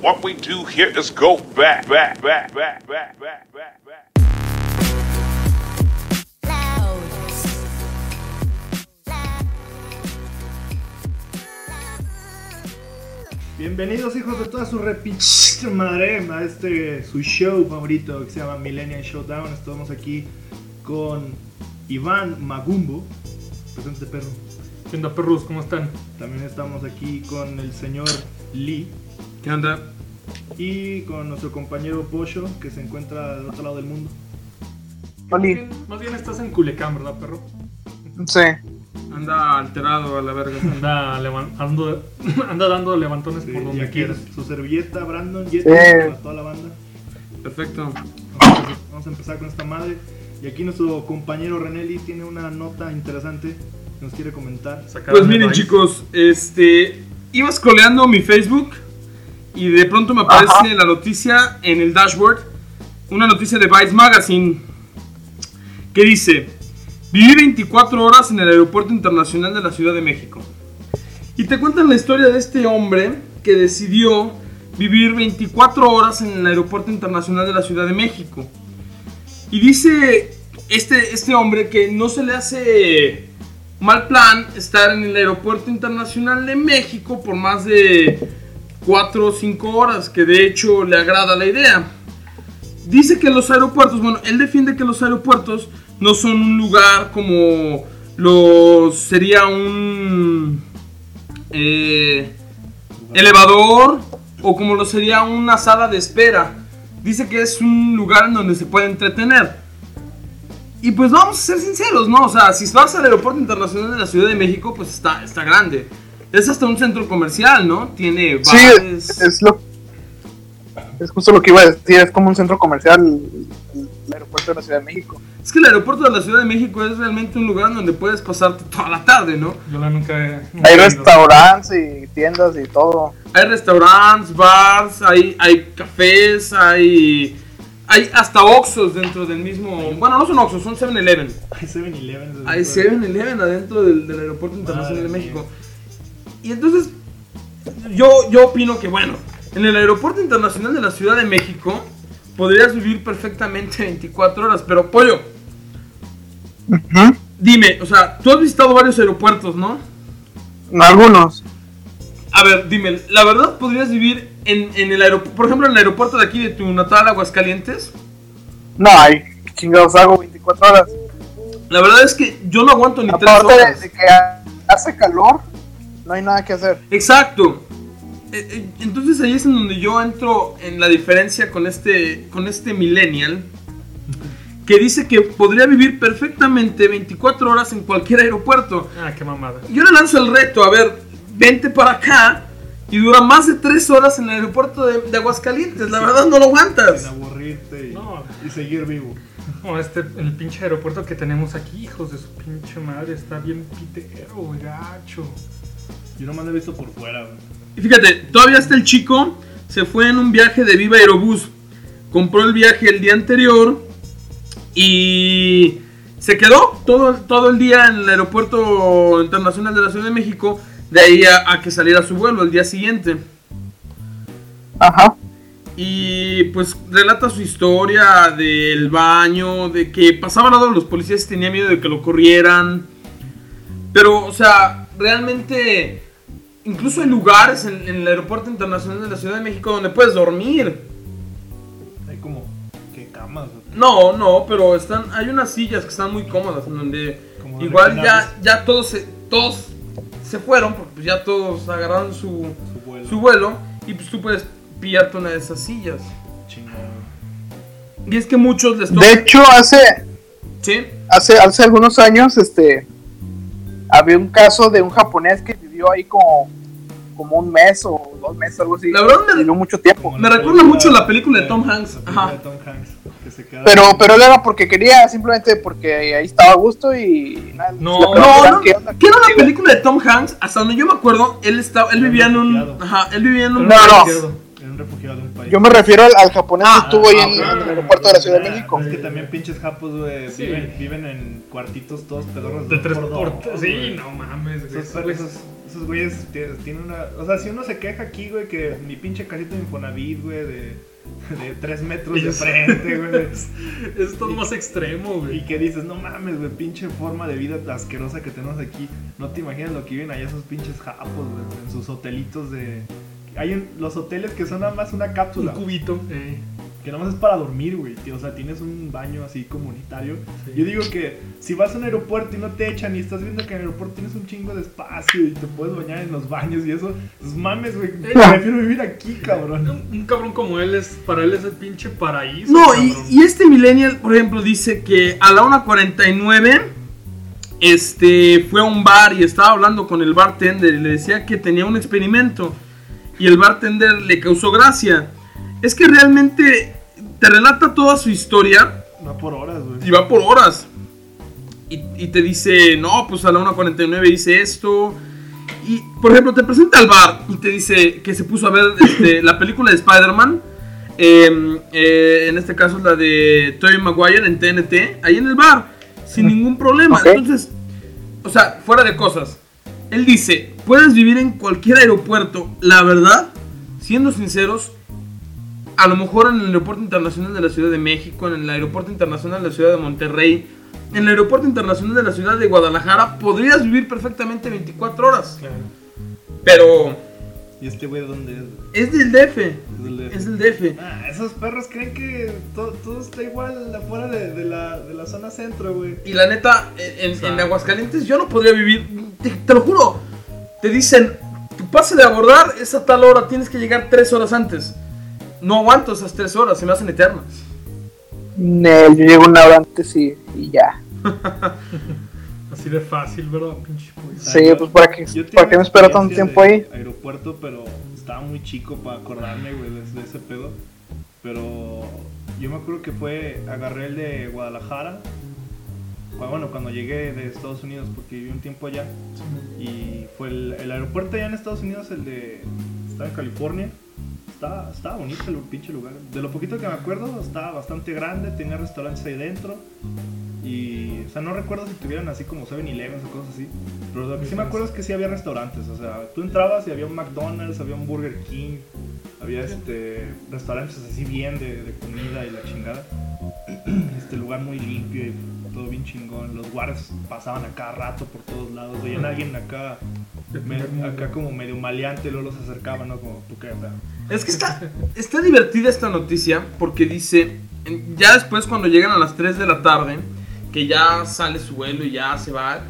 What we do here is go back, back, back, back, back, back, back, back. Bienvenidos hijos de toda su repinche madre a este su show favorito que se llama Millennial Showdown. Estamos aquí con Iván Magumbo. Presente perro. ¿Qué onda, perros? ¿Cómo están? También estamos aquí con el señor Lee ¿Qué onda? y con nuestro compañero Posho que se encuentra del otro lado del mundo. Más bien, más bien estás en Culiacán, ¿verdad, perro? sí. Anda alterado a la verga. Anda, dando levantones Sí, por y donde aquí quieras. su servilleta Brandon Yeti Sí. para toda la banda. Perfecto. Vamos a, empezar con esta madre. Y aquí nuestro compañero Renelli tiene una nota interesante que nos quiere comentar. Sacaron Pues miren chicos, este iba scrolleando mi Facebook y de pronto me aparece Ajá. la noticia en el dashboard, una noticia de Vice Magazine que dice, viví 24 horas en el aeropuerto internacional de la Ciudad de México. Y te cuentan la historia de este hombre que decidió vivir 24 horas en el aeropuerto internacional de la Ciudad de México. Y dice este, este hombre que no se le hace mal plan estar en el aeropuerto internacional de México por más de 4 o 5 horas, que de hecho le agrada la idea. Dice que los aeropuertos, bueno, él defiende que los aeropuertos no son un lugar como los sería un eh, elevador o como lo sería una sala de espera. Dice que es un lugar en donde se puede entretener. Y pues vamos a ser sinceros, ¿no? O sea, si vas al aeropuerto internacional de la Ciudad de México, pues está, está grande. Es hasta un centro comercial, ¿no? Tiene Sí, bares. es lo. Es justo lo que iba a decir, es como un centro comercial, el, el aeropuerto de la Ciudad de México. Es que el aeropuerto de la Ciudad de México es realmente un lugar donde puedes pasarte toda la tarde, ¿no? Yo la nunca he. nunca Hay he restaurantes y tiendas y todo. Hay restaurantes, bars, hay, hay cafés, hay, hay hasta Oxxos dentro del mismo... Bueno, no son Oxxos, son 7-Eleven. Hay 7-Eleven. Hay 7-Eleven adentro del, del Aeropuerto Internacional de Madre México. Y entonces, yo, yo opino que, bueno, en el Aeropuerto Internacional de la Ciudad de México podrías vivir perfectamente 24 horas, pero pollo, dime, o sea, tú has visitado varios aeropuertos, ¿no? Algunos. A ver, dime, ¿la verdad podrías vivir en, en el aeropuerto, por ejemplo, en el aeropuerto de aquí de tu natal Aguascalientes? No hay. ¿qué Chingados hago 24 horas. La verdad es que yo no aguanto ni tres Aparte de, horas. de que hace calor, no hay nada que hacer. Exacto. Eh, eh, Entonces ahí es en donde yo entro en la diferencia con este, con este millennial que dice que podría vivir perfectamente 24 horas en cualquier aeropuerto. Ah, qué mamada. Yo le lanzo el reto, a ver, vente para acá y dura más de 3 horas en el aeropuerto de, de Aguascalientes. La verdad no lo aguantas. Sin aburrirte y, No. y seguir vivo. No, este, el pinche aeropuerto que tenemos aquí, hijos de su pinche madre, está bien pitero, gacho. Yo nomás lo he visto por fuera, güey. Y fíjate, todavía está el chico, se fue en un viaje de Viva Aerobús. Compró el viaje el día anterior y se quedó todo, todo el día en el aeropuerto internacional de la Ciudad de México. De ahí a, a que saliera su vuelo el día siguiente. Ajá. Y pues relata su historia del baño, de que pasaba al lado de los policías y tenía miedo de que lo corrieran. Pero, o sea, realmente, incluso hay lugares en, en el aeropuerto internacional de la Ciudad de México donde puedes dormir. Hay como. ¿Qué camas? No, no, pero están, hay unas sillas que están muy cómodas en donde Como igual ya, ya todos se, todos se fueron, porque pues ya todos agarraron su, Su vuelo. su vuelo y pues tú puedes pillarte una de esas sillas. Chingón. Y es que muchos les toca. De hecho, hace, ¿Sí? hace, hace algunos años, este, había un caso de un japonés que vivió ahí como, como un mes o dos meses, algo así. La verdad me- Vivió mucho tiempo. Me la recuerda mucho la película de Tom Hanks. La película Ajá. de Tom Hanks. Que se queda Pero, pero él era porque quería, simplemente porque ahí estaba a gusto y nada. No, No, no, qué onda que era una contigo. película de Tom Hanks, hasta donde yo me acuerdo, él estaba, él Era vivía en un, ajá, él vivía en un No, no. Izquierdo. Era un refugiado de un país. Yo me refiero al, al japonés Ah, que estuvo ahí ah, en, el aeropuerto de la Ciudad de Ah, México. Es que también pinches japos, güey, viven, viven en cuartitos todos pedorros. De tres por dos, Sí, no mames, esos Esos güeyes tienen una. O sea, si uno se queja aquí, güey, que mi pinche casita de Infonavit, güey, de, de 3 metros de frente, güey. Es todo más extremo, Y güey. que dices, no mames, güey, pinche forma de vida asquerosa que tenemos aquí. No te imaginas lo que viven allá esos pinches japos, güey, en sus hotelitos de. Hay un- los hoteles que son nada más una Un cápsula, cubito. eh. Que nada más es para dormir, güey. tío. O sea, tienes un baño así comunitario. Sí. Yo digo que si vas a un aeropuerto y no te echan y estás viendo que en el aeropuerto tienes un chingo de espacio y te puedes bañar en los baños y eso, pues mames, güey. Prefiero vivir aquí, cabrón. Un, un cabrón como él es, para él es el pinche paraíso. No, y este millennial, por ejemplo, dice que a la 1.49 este, fue a un bar y estaba hablando con el bartender y le decía que tenía un experimento y el bartender le causó gracia. Es que realmente te relata toda su historia Va por horas, güey. y va por horas. Y, y te dice, no, pues a la 1.49 hice esto. Y, por ejemplo, te presenta al bar y te dice que se puso a ver este, la película de Spider-Man. eh, eh, en este caso es la de Tobey Maguire en TNT. Ahí en el bar, sin ningún problema. Ok. Entonces, o sea, fuera de cosas. Él dice, puedes vivir en cualquier aeropuerto. La verdad, siendo sinceros, a lo mejor en el aeropuerto internacional de la Ciudad de México, en el aeropuerto internacional de la Ciudad de Monterrey, en el aeropuerto internacional de la Ciudad de Guadalajara, podrías vivir perfectamente 24 horas. Claro. Pero ¿Y este güey de dónde es? es del DF. Es del DF. Es del DF. Ah, esos perros creen que todo, todo está igual afuera de, de la, de la zona centro, güey. Y la neta, en. Aguascalientes yo no podría vivir. Te, te lo juro. Te dicen, tu pase de abordar es a tal hora, tienes que llegar 3 horas antes. No aguanto esas 3 horas, se me hacen eternas. Nel, yo llego una hora antes y, y ya. Así de fácil, ¿verdad? Pinche Sí, yo- pues para qué, para qué me espero tanto tiempo ahí. Aeropuerto, pero estaba muy chico para acordarme, güey, de, de ese pedo. Pero yo me acuerdo que fue, agarré el de Guadalajara. Bueno, cuando llegué de Estados Unidos, porque viví un tiempo allá. Y fue el, el aeropuerto allá en Estados Unidos, el de. Estaba en California. Estaba, estaba bonito el pinche lugar. De lo poquito que me acuerdo, estaba bastante grande, tenía restaurantes ahí dentro. Y, o sea, no recuerdo si tuvieran así como 7-Eleven o cosas así. Pero lo que sí me acuerdo es que sí había restaurantes. O sea, tú entrabas y había un McDonald's, había un Burger King, había este restaurantes así bien de, de comida y la chingada. Este lugar muy limpio y todo bien chingón. Los guardias pasaban a cada rato por todos lados. Veían a alguien acá, me- acá como medio maleante, luego los acercaban, ¿no? Como, ¿tú qué? O sea, Es que está, está divertida esta noticia porque dice, ya después cuando llegan a las 3 de la tarde, que ya sale su vuelo y ya se va,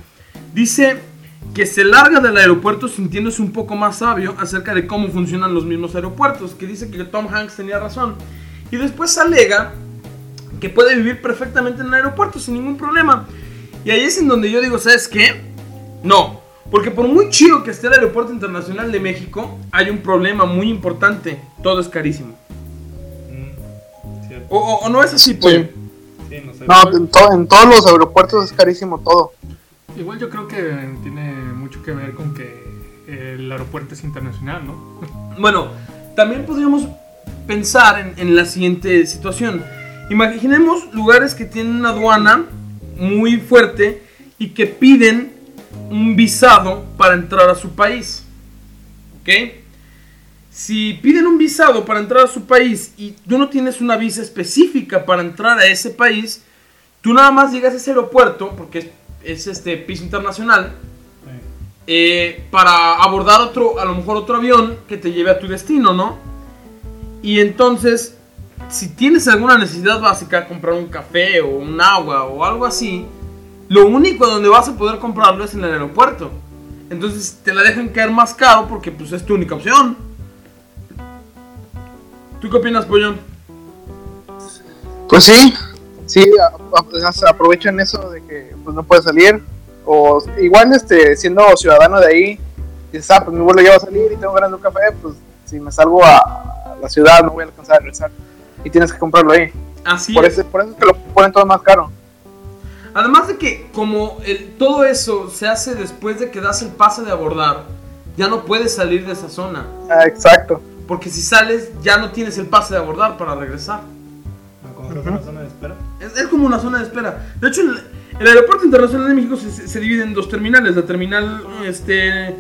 dice que se larga del aeropuerto sintiéndose un poco más sabio acerca de cómo funcionan los mismos aeropuertos, que dice que Tom Hanks tenía razón. Y después alega que puede vivir perfectamente en el aeropuerto sin ningún problema. Y ahí es en donde yo digo, ¿sabes qué? No, porque por muy chido que esté el aeropuerto internacional de México, hay un problema muy importante, todo es carísimo. mm. O, o- o no es así, pollo. Sí, no sé. No, en, to- en todos los aeropuertos es carísimo todo. Igual yo creo que tiene mucho que ver con que el aeropuerto es internacional, ¿no? Bueno, también podríamos pensar en, en la siguiente situación. Imaginemos lugares que tienen una aduana muy fuerte y que piden un visado para entrar a su país. ¿Ok? Si piden un visado para entrar a su país y tú no tienes una visa específica para entrar a ese país, tú nada más llegas a ese aeropuerto, porque es, es este piso internacional, eh, para abordar otro, a lo mejor otro avión que te lleve a tu destino, ¿no? Y entonces, si tienes alguna necesidad básica, comprar un café o un agua o algo así, lo único donde vas a poder comprarlo es en el aeropuerto. Entonces te la dejan caer más caro porque pues es tu única opción. ¿Tú qué opinas, Pollón? Pues sí, sí, a- aprovechan eso de que pues, no puedes salir. O igual este, siendo ciudadano de ahí, dices, ah, pues mi vuelo ya va a salir y tengo ganas de un café, pues si me salgo a la ciudad no voy a alcanzar a regresar. Y tienes que comprarlo ahí. Así Por es. eso, por eso es que lo ponen todo más caro. Además de que como el- todo eso se hace después de que das el pase de abordar, ya no puedes salir de esa zona. Ah, exacto. Porque si sales ya no tienes el pase de abordar para regresar. No, como que es una zona de espera. Es, es como una zona de espera. De hecho, el, el aeropuerto internacional de México se, divide en dos terminales. La terminal este,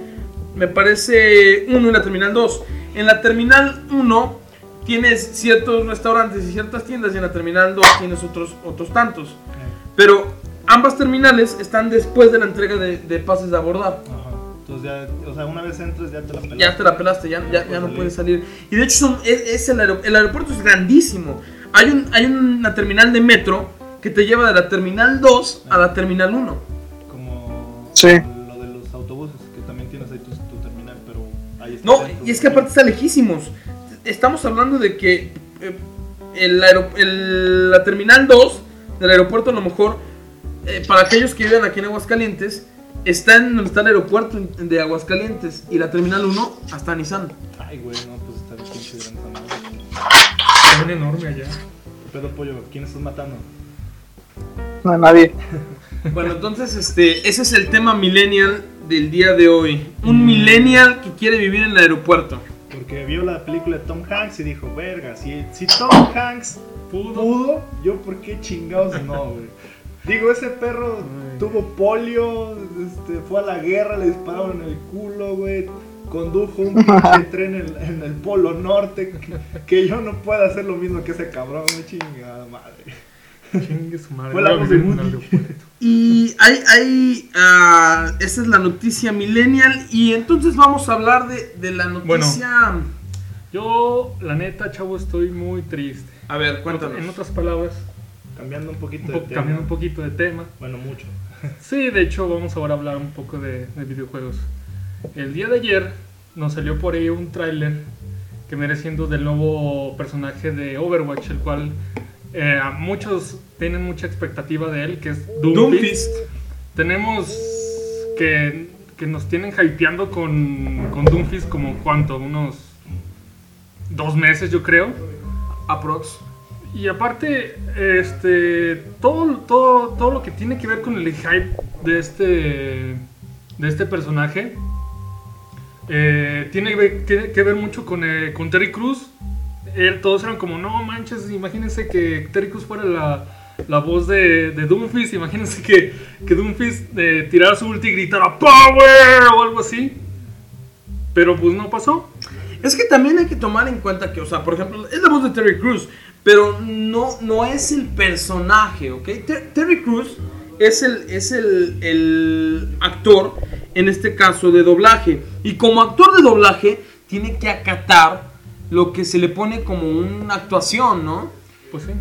me parece uno en la terminal 2. En la terminal 1 tienes ciertos restaurantes y ciertas tiendas y en la terminal 2 tienes otros, otros tantos. Pero ambas terminales están después de la entrega de, de pases de abordar. Ajá. Entonces ya, o sea, una vez entras ya te la pelaste. Ya te la pelaste, ya, ya, ya no puedes salir. Y de hecho son, es, es el, aero- el aeropuerto es grandísimo. Hay, un, hay una terminal de metro que te lleva de la terminal 2 a la terminal 1. Como Sí. lo de los autobuses, que también tienes ahí tu, tu terminal, pero ahí está No, y es que aparte está lejísimos. Estamos hablando de que eh, el aero- el- la terminal 2 del aeropuerto a lo mejor, eh, para aquellos que viven aquí en Aguascalientes, está en donde está el aeropuerto de Aguascalientes y la terminal 1 hasta Nissan. Ay, güey, no, pues está bien pinche grande. Está bien enorme allá. ¿Qué pedo, pollo? ¿Quién estás matando? No hay nadie. Bueno, entonces este, ese es el tema millennial del día de hoy. Un millennial que quiere vivir en el aeropuerto. Porque vio la película de Tom Hanks y dijo, verga, si, si Tom Hanks Pudo. pudo, yo por qué chingados no, güey. Digo, ese perro tuvo polio, este, fue a la guerra, le dispararon en el culo, güey. Condujo un tren en, en el polo norte. Que, que yo no pueda hacer lo mismo que ese cabrón, güey, chingada madre. Chingue su madre. Fue la voy a voz de vivir en un Woody. aeropuerto. Y hay, hay ah, esa es la noticia millennial. Y entonces vamos a hablar de, de la noticia. Yo, la neta, chavo, estoy muy triste. A ver, cuéntanos. En otras palabras, Cambiando un poquito un de tema. cambiando un poquito de tema. Bueno, mucho. Sí, de hecho, vamos ahora a hablar un poco de, de videojuegos. El día de ayer nos salió por ahí un tráiler que viene siendo del nuevo personaje de Overwatch, el cual eh, muchos tienen mucha expectativa de él, que es Doomfist. Doomfist. Tenemos que, que nos tienen hypeando con, con Doomfist como cuánto, unos dos meses yo creo. Aprox. Y aparte, este, todo, todo, todo lo que tiene que ver con el hype de este, de este personaje, eh, tiene que ver, que- que ver mucho con, eh, con Terry Cruz. Él- todos eran como, no manches, imagínense que Terry Cruz fuera la, la voz de, de Doomfist, imagínense que, que Doomfist eh, tirara su ulti y gritara ¡Power! o algo así. Pero pues no pasó. Es que también hay que tomar en cuenta que, o sea, por ejemplo, es la voz de Terry Crews, pero no, no es el personaje, ¿ok? Ter- Terry Crews es el, es el, el actor, en este caso, de doblaje. Y como actor de doblaje, tiene que acatar lo que se le pone como una actuación, ¿no? Pues sí.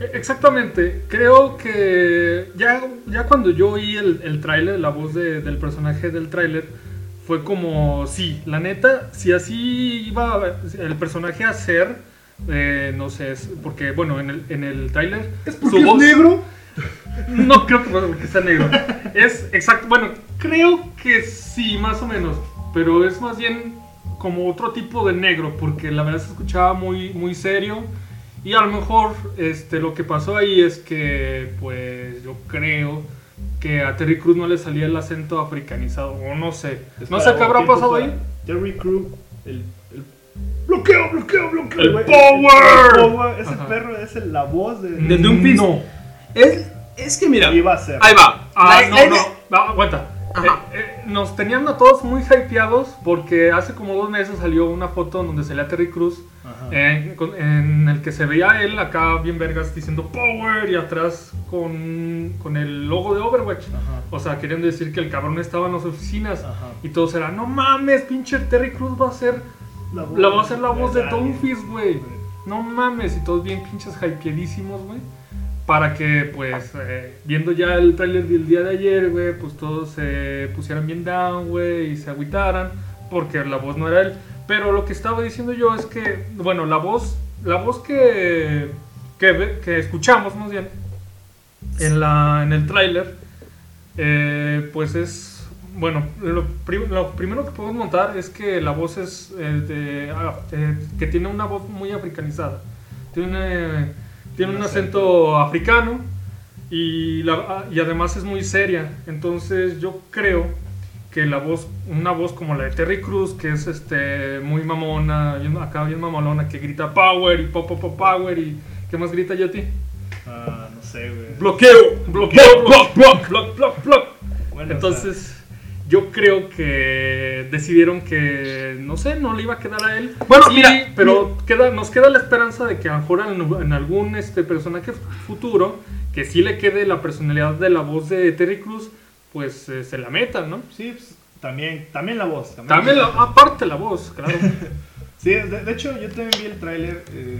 E- Exactamente. Creo que ya, ya cuando yo oí el, el tráiler, la voz de- del personaje del tráiler, fue como, sí, la neta, si así iba el personaje a ser, eh, no sé, es- porque bueno, en el, en el tráiler... su voz- negro? no creo que porque sea negro. Es exacto. Bueno, creo que sí, más o menos. Pero es más bien como otro tipo de negro. Porque la verdad se escuchaba muy, muy serio. Y a lo mejor este, lo que pasó ahí es que, pues yo creo que a Terry Cruz no le salía el acento africanizado. O no sé. No sé qué habrá pasado ahí. Terry Crew, el, el bloqueo, bloqueo, bloqueo. El power. el power, Ese Ajá. perro es el- la voz de, De Doomfist. No. Es, es que mira, Iba a ser. ahí va. Ah, La- no, la- no, no, aguanta. Ajá. Eh, eh, nos tenían a todos muy hypeados porque hace como dos meses salió una foto donde salía Terry Cruz eh, en el que se veía a él acá bien vergas diciendo Power y atrás con, con el logo de Overwatch. Ajá. O sea, queriendo decir que el cabrón estaba en las oficinas Ajá. y todos eran, no mames, pinche Terry Cruz va a ser La voz, la va a ser la voz de alguien. Doomfist, güey. No mames, y todos bien pinches hypeadísimos, güey. Para que, pues, eh, viendo ya el tráiler del día de ayer, güey, pues todos se pusieran bien down, güey, y se agüitaran, porque la voz no era él. Pero lo que estaba diciendo yo es que, bueno, la voz, la voz que, que, que escuchamos, más bien, en, la, en el tráiler, eh, pues es, bueno, lo, pri- lo primero que podemos notar es que la voz es, eh, ah, que tiene una voz muy africanizada. Tiene, tiene un acento africano y, la- ah, y además es muy seria. Entonces yo creo que la voz, una voz como la de Terry Cruz, que es este muy mamona, acá bien mamalona, que grita power y pop, pop, pop, power y ¿qué más grita Yeti? Ah, no sé, güey. Bloqueo, bloqueo, block, block, block, block, block. Bueno, Entonces, yo creo que decidieron que, no sé, no le iba a quedar a él. Bueno, Y- mira, pero queda, nos queda la esperanza de que a lo mejor en, en algún este, personaje futuro, que sí le quede la personalidad de la voz de Terry Cruz, pues eh, se la metan, ¿no? Sí, pues, también, también la voz. También, la- aparte la voz, claro. Sí, de, de hecho yo también vi el tráiler eh,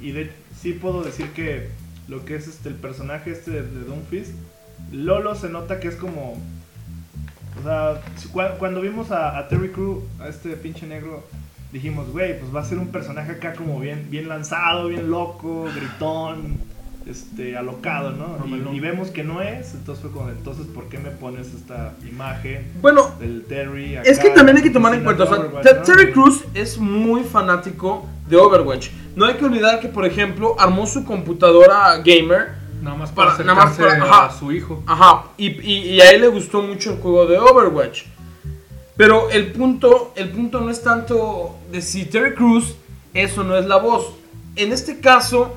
y de, sí puedo decir que lo que es este el personaje este de, de Doomfist, Lolo se nota que es como... O sea, si- cua- cuando vimos a, a Terry Crew, a este pinche negro, dijimos, güey, pues va a ser un personaje acá como bien, bien lanzado, bien loco, gritón, este, alocado, ¿no? Y, y vemos que no es, entonces fue como, entonces, ¿por qué me pones esta imagen Bueno, del Terry? es que también hay que tomar en cuenta, o sea, Overwatch, Ter- ¿no? Terry Crews es muy fanático de Overwatch. No hay que olvidar que, por ejemplo, armó su computadora gamer. Nada más para Para- nada más para- ajá. a su hijo. Ajá, y, y- y a él le gustó mucho el juego de Overwatch. Pero el punto, el punto no es tanto de si Terry Crews es o no es la voz. En este caso,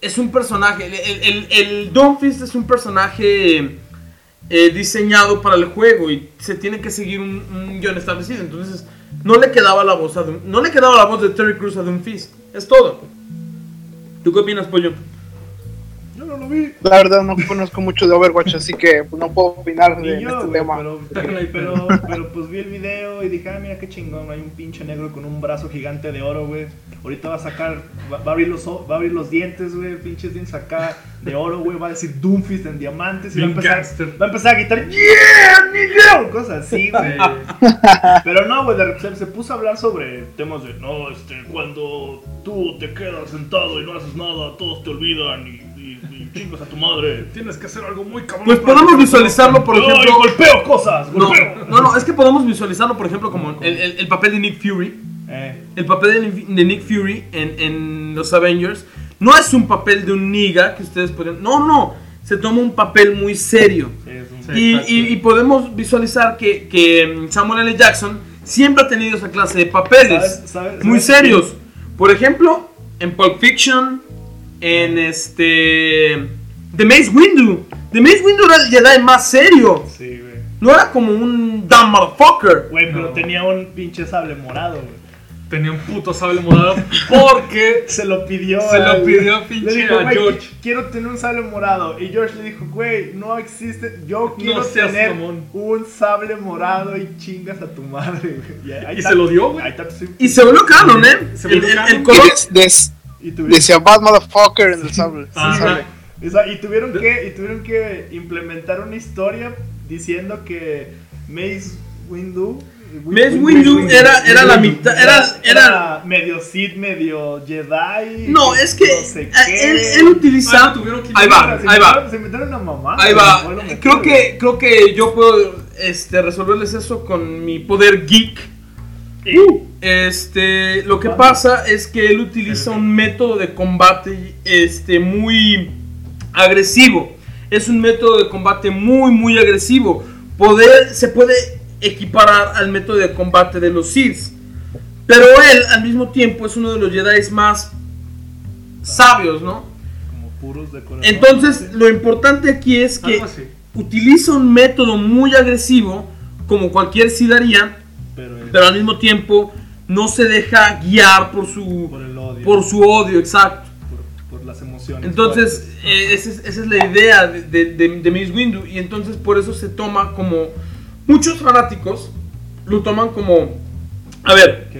es un personaje. El, el, el, el Dawnfist es un personaje eh, diseñado para el juego y se tiene que seguir un, un guion establecido. Entonces, no le quedaba la voz a Doom- no le quedaba la voz de Terry Crews a Doomfist. Es todo. ¿Tú qué opinas, Pollo? Yo no lo vi. La verdad no conozco mucho de Overwatch, así que pues, no puedo opinar Ni de yo, este tema. pero, pero, pero, pues vi el video y dije, ah, mira qué chingón, hay un pinche negro con un brazo gigante de oro, güey. Ahorita va a sacar, va, va a abrir los, o- va a abrir los dientes, güey, pinches dientes acá de oro, güey. Va a decir Doomfist en diamantes y va a, empezar, va a empezar a gritar, ¡Yeah, nigga! Cosas así, güey. Pero no, güey, de repente se puso a hablar sobre temas de, no, este, cuando tú te quedas sentado y no haces nada, todos te olvidan y, y, y chingas a tu madre. Tienes que hacer algo muy cabrón. Pues podemos visualizarlo, por ejemplo. golpeo cosas, No, golpeo. no, no, es que podemos visualizarlo, por ejemplo, como el, el- el papel de Nick Fury. Eh, El papel de, de Nick Fury en, en los Avengers no es un papel de un niga que ustedes podrían. No, no. Se toma un papel muy serio. sí, un-. Y, y- y podemos visualizar que, que mm, Samuel L. Jackson siempre ha tenido esa clase de papeles ¿Sabes- sabes- muy sabes serios. Por ejemplo, en Pulp Fiction, en este. The Mace Windu. The Mace Windu era el Jedi más serio. Sí, güey. No era como un dumb motherfucker. Güey, pero No. tenía un pinche sable morado, güey. Tenía un puto sable morado porque Se lo pidió. Se lo pidió Le pinche dijo, a "Güey, George". Quiero tener un sable morado. Y George le dijo, güey, no existe. Yo quiero tener mamón. un sable morado y chingas a tu madre, güey. ahí Y está- se lo dio, güey. Y se volvió canon, ¿eh? Se El, volvió el- canon. el Y color. des- des- Y tuvieron, decía Bad Motherfucker en el sable. en el Ajá. sable. o sea, y tuvieron que y tuvieron que implementar una historia diciendo que Mace Windu Mace Windu era- era la mitad- era- era- medio Sith, medio Jedi. No, es que no sé él, él utiliza. Ah, tuvieron que- Ahí va, Se ahí va. Se inventaron una mamá. Ahí va. Creo que, creo que yo puedo este, resolverles eso con mi poder geek. Uh, Este, lo que pasa es que él utiliza un método de combate este, muy agresivo. Es un método de combate muy, muy agresivo. Poder, se puede equiparar al método de combate de los Sith. Pero él, al mismo tiempo, es uno de los Jedi más sabios, ¿no? Como puros de corazón. Entonces, lo importante aquí es que utiliza un método muy agresivo, como cualquier Sith haría, Pero, es pero al mismo tiempo no se deja guiar por su, por el odio. por su odio, exacto. por, por las emociones. Entonces, eh, esa, es, esa es la idea de, de, de, de Mace Windu, y entonces por eso se toma como. Muchos fanáticos lo toman como. A ver,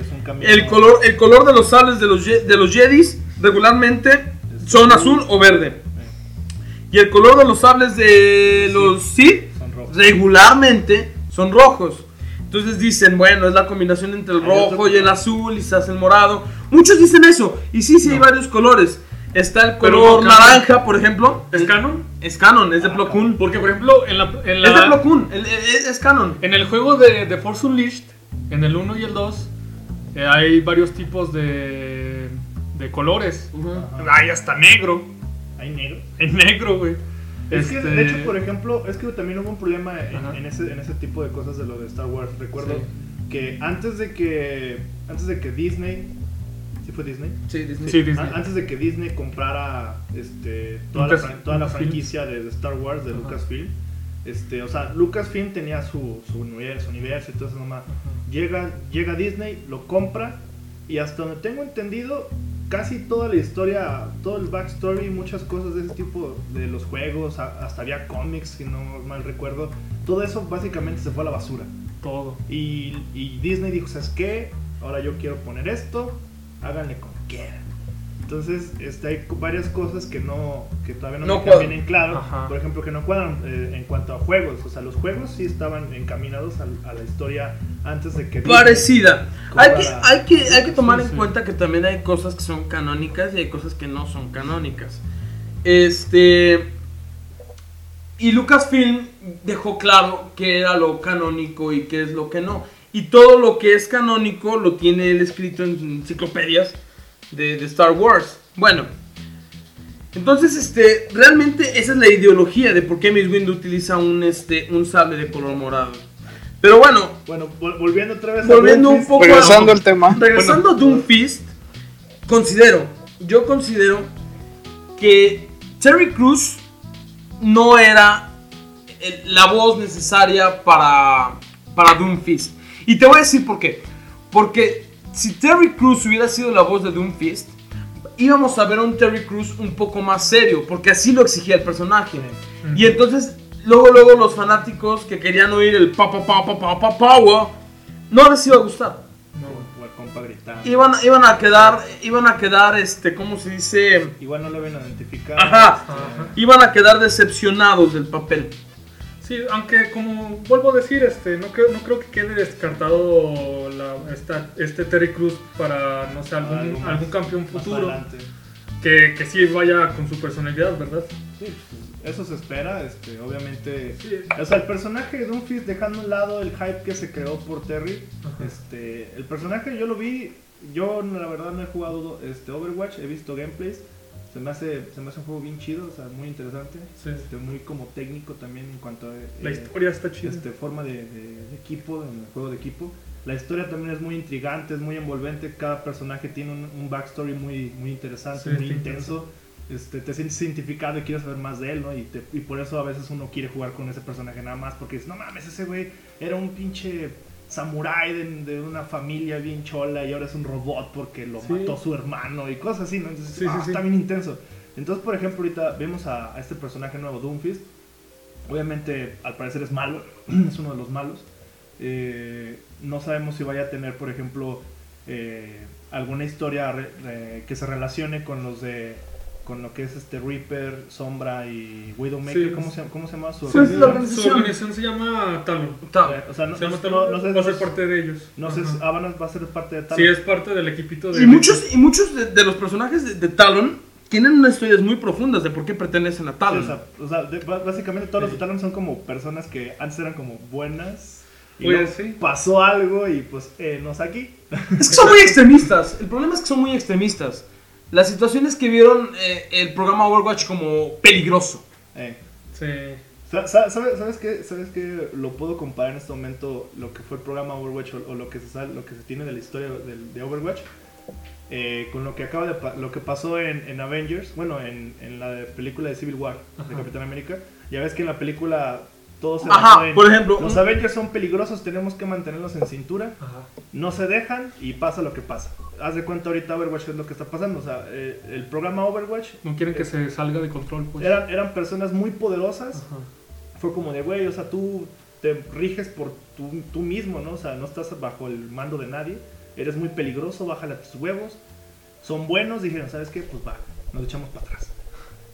el color, el color de los sables de los, de los Jedis regularmente son azul o verde. Y el color de los sables de los Sith regularmente son rojos. Entonces dicen, bueno, es la combinación entre el Hay rojo y el azul y se hace el morado. Muchos dicen eso. Y sí, sí, hay No. varios colores. Está el Pero color canon. naranja, por ejemplo. ¿Es canon? Es canon, es de Plo Koon. Porque, por ejemplo, en la, en la- Es de Plo Koon, es canon. En el juego de, de Force Unleashed, en el 1 y el 2, eh, hay varios tipos de, de colores. Hay hasta negro. Hay negro. En negro, güey. Es que, Este, de hecho, por ejemplo, es que también hubo un problema en, en ese, en ese tipo de cosas de lo de Star Wars. Recuerdo Sí. que antes de que antes de que Disney, ¿sí fue Disney? Sí, Disney. Sí, Disney. Antes de que Disney comprara este, toda, la, Lucas- toda la franquicia de, de Star Wars de Ajá. Lucasfilm, Este, o sea, Lucasfilm tenía su, su universo, universo y todo eso nomás. Llega, llega Disney, lo compra y hasta donde tengo entendido, casi toda la historia, todo el backstory, muchas cosas de ese tipo de los juegos, hasta había cómics, si no mal recuerdo, todo eso básicamente se fue a la basura. Todo. Y, y Disney dijo, ¿sabes qué? Ahora yo quiero poner esto, háganle como quieran. Entonces, este, hay varias cosas que no que todavía no, No me quedan cuadran. bien en claro. Ajá. Por ejemplo, que no cuadran eh, en cuanto a juegos. O sea, los juegos sí estaban encaminados a, a la historia antes de que... Parecida. Hay que, hay que, hay que tomar Sí, en sí. cuenta que también hay cosas que son canónicas y hay cosas que no son canónicas. Este. Y Lucasfilm dejó claro qué era lo canónico y qué es lo que no. Y todo lo que es canónico lo tiene él escrito en enciclopedias de, de Star Wars. Bueno, entonces, este, realmente esa es la ideología de por qué Miss Windu utiliza un, este, un sable de color morado. Pero bueno, Bueno, vol- volviendo otra vez Volviendo a un poco Regresando al tema. Regresando a Doomfist, considero, yo considero que Terry Crews no era el- la voz necesaria para, para Doomfist. Y te voy a decir por qué. Porque si Terry Crews hubiera sido la voz de Doomfist, íbamos a ver un Terry Crews un poco más serio, porque así lo exigía el personaje. Y entonces, luego, luego los fanáticos que querían oír el pa pa pa pa pa pa power, no les iba a gustar. O el compa gritando. Iban, iban a quedar, iban a quedar, este, ¿cómo se dice? Igual no lo ven identificado. Ajá. este, Ajá. Iban a quedar decepcionados del papel. Sí, aunque como vuelvo a decir, este, no creo, no creo que quede descartado esta, este Terry Cruz para, no sé, algún, algún campeón futuro. Que, que sí vaya con su personalidad, ¿verdad? Sí, eso se espera, este, obviamente. Sí. O sea, el personaje de Doomfist, dejando a un lado el hype que se creó por Terry, Ajá. este, el personaje yo lo vi, yo la verdad no he jugado este, Overwatch, he visto gameplays, se me hace, se me hace un juego bien chido, o sea, muy interesante, Sí. este, muy como técnico también en cuanto a La eh, historia está chida. este, forma de, de- de equipo, en el juego de equipo. La historia también es muy intrigante, es muy envolvente. Cada personaje tiene un, un backstory muy, muy interesante, Sí, muy intenso. Este, te sientes identificado y quieres saber más de él, ¿no? Y, te- y por eso a veces uno quiere jugar con ese personaje nada más, porque dices, no mames, ese güey era un pinche samurái de, de una familia bien chola y ahora es un robot porque lo Sí. mató su hermano y cosas así, ¿no? Entonces, Sí, ah, está bien intenso. Entonces, por ejemplo, ahorita vemos a, a este personaje nuevo, Doomfist. Obviamente, al parecer es malo, es uno de los malos. Eh, no sabemos si vaya a tener, por ejemplo, eh, alguna historia re- re- que se relacione con los de con lo que es este Reaper, Sombra y Widowmaker. Sí. ¿Cómo, se, ¿Cómo se llama su Sí, es la organización? Su organización se llama Talon. Ta- O sea, no, Se llama no- Talon. no sé- va a ser parte de ellos. no sé va a ser parte de tal. Sí, es parte del equipito de. Y muchos, y muchos de, de los personajes de, de Talon tienen unas historias muy profundas de por qué pertenecen a Sí, Talon. o sea, o sea, de- ba- básicamente todos los de Talon son como personas que antes eran como buenas. Y Pues, sí. pasó algo y pues, eh, nos aquí. Es que son muy extremistas. El problema es que son muy extremistas. Las situaciones que vieron eh, el programa Overwatch como peligroso. Eh. Sí. Sa- sa- ¿Sabes, sabes qué? ¿Sabes qué? Lo puedo comparar en este momento lo que fue el programa Overwatch o, o lo, que se sabe- lo que se tiene de la historia del- de, Overwatch eh, con lo que acaba de lo que pasó en, en Avengers, bueno, en, en la de- película de Civil War de Ajá. Capitán América. Ya ves que en la película todo se Ajá, por ejemplo, los Avengers son peligrosos, tenemos que mantenerlos en cintura, Ajá. no se dejan y pasa lo que pasa. Haz de cuenta ahorita Overwatch es lo que está pasando, o sea, eh, el programa Overwatch No quieren que se salga de control, pues. eran, eran personas muy poderosas Ajá. fue como de, güey, o sea, tú te riges por tú, tú mismo, ¿no? O sea, no estás bajo el mando de nadie, eres muy peligroso, bájale a tus huevos, son buenos, dijeron, ¿sabes qué? Pues va, nos echamos para atrás.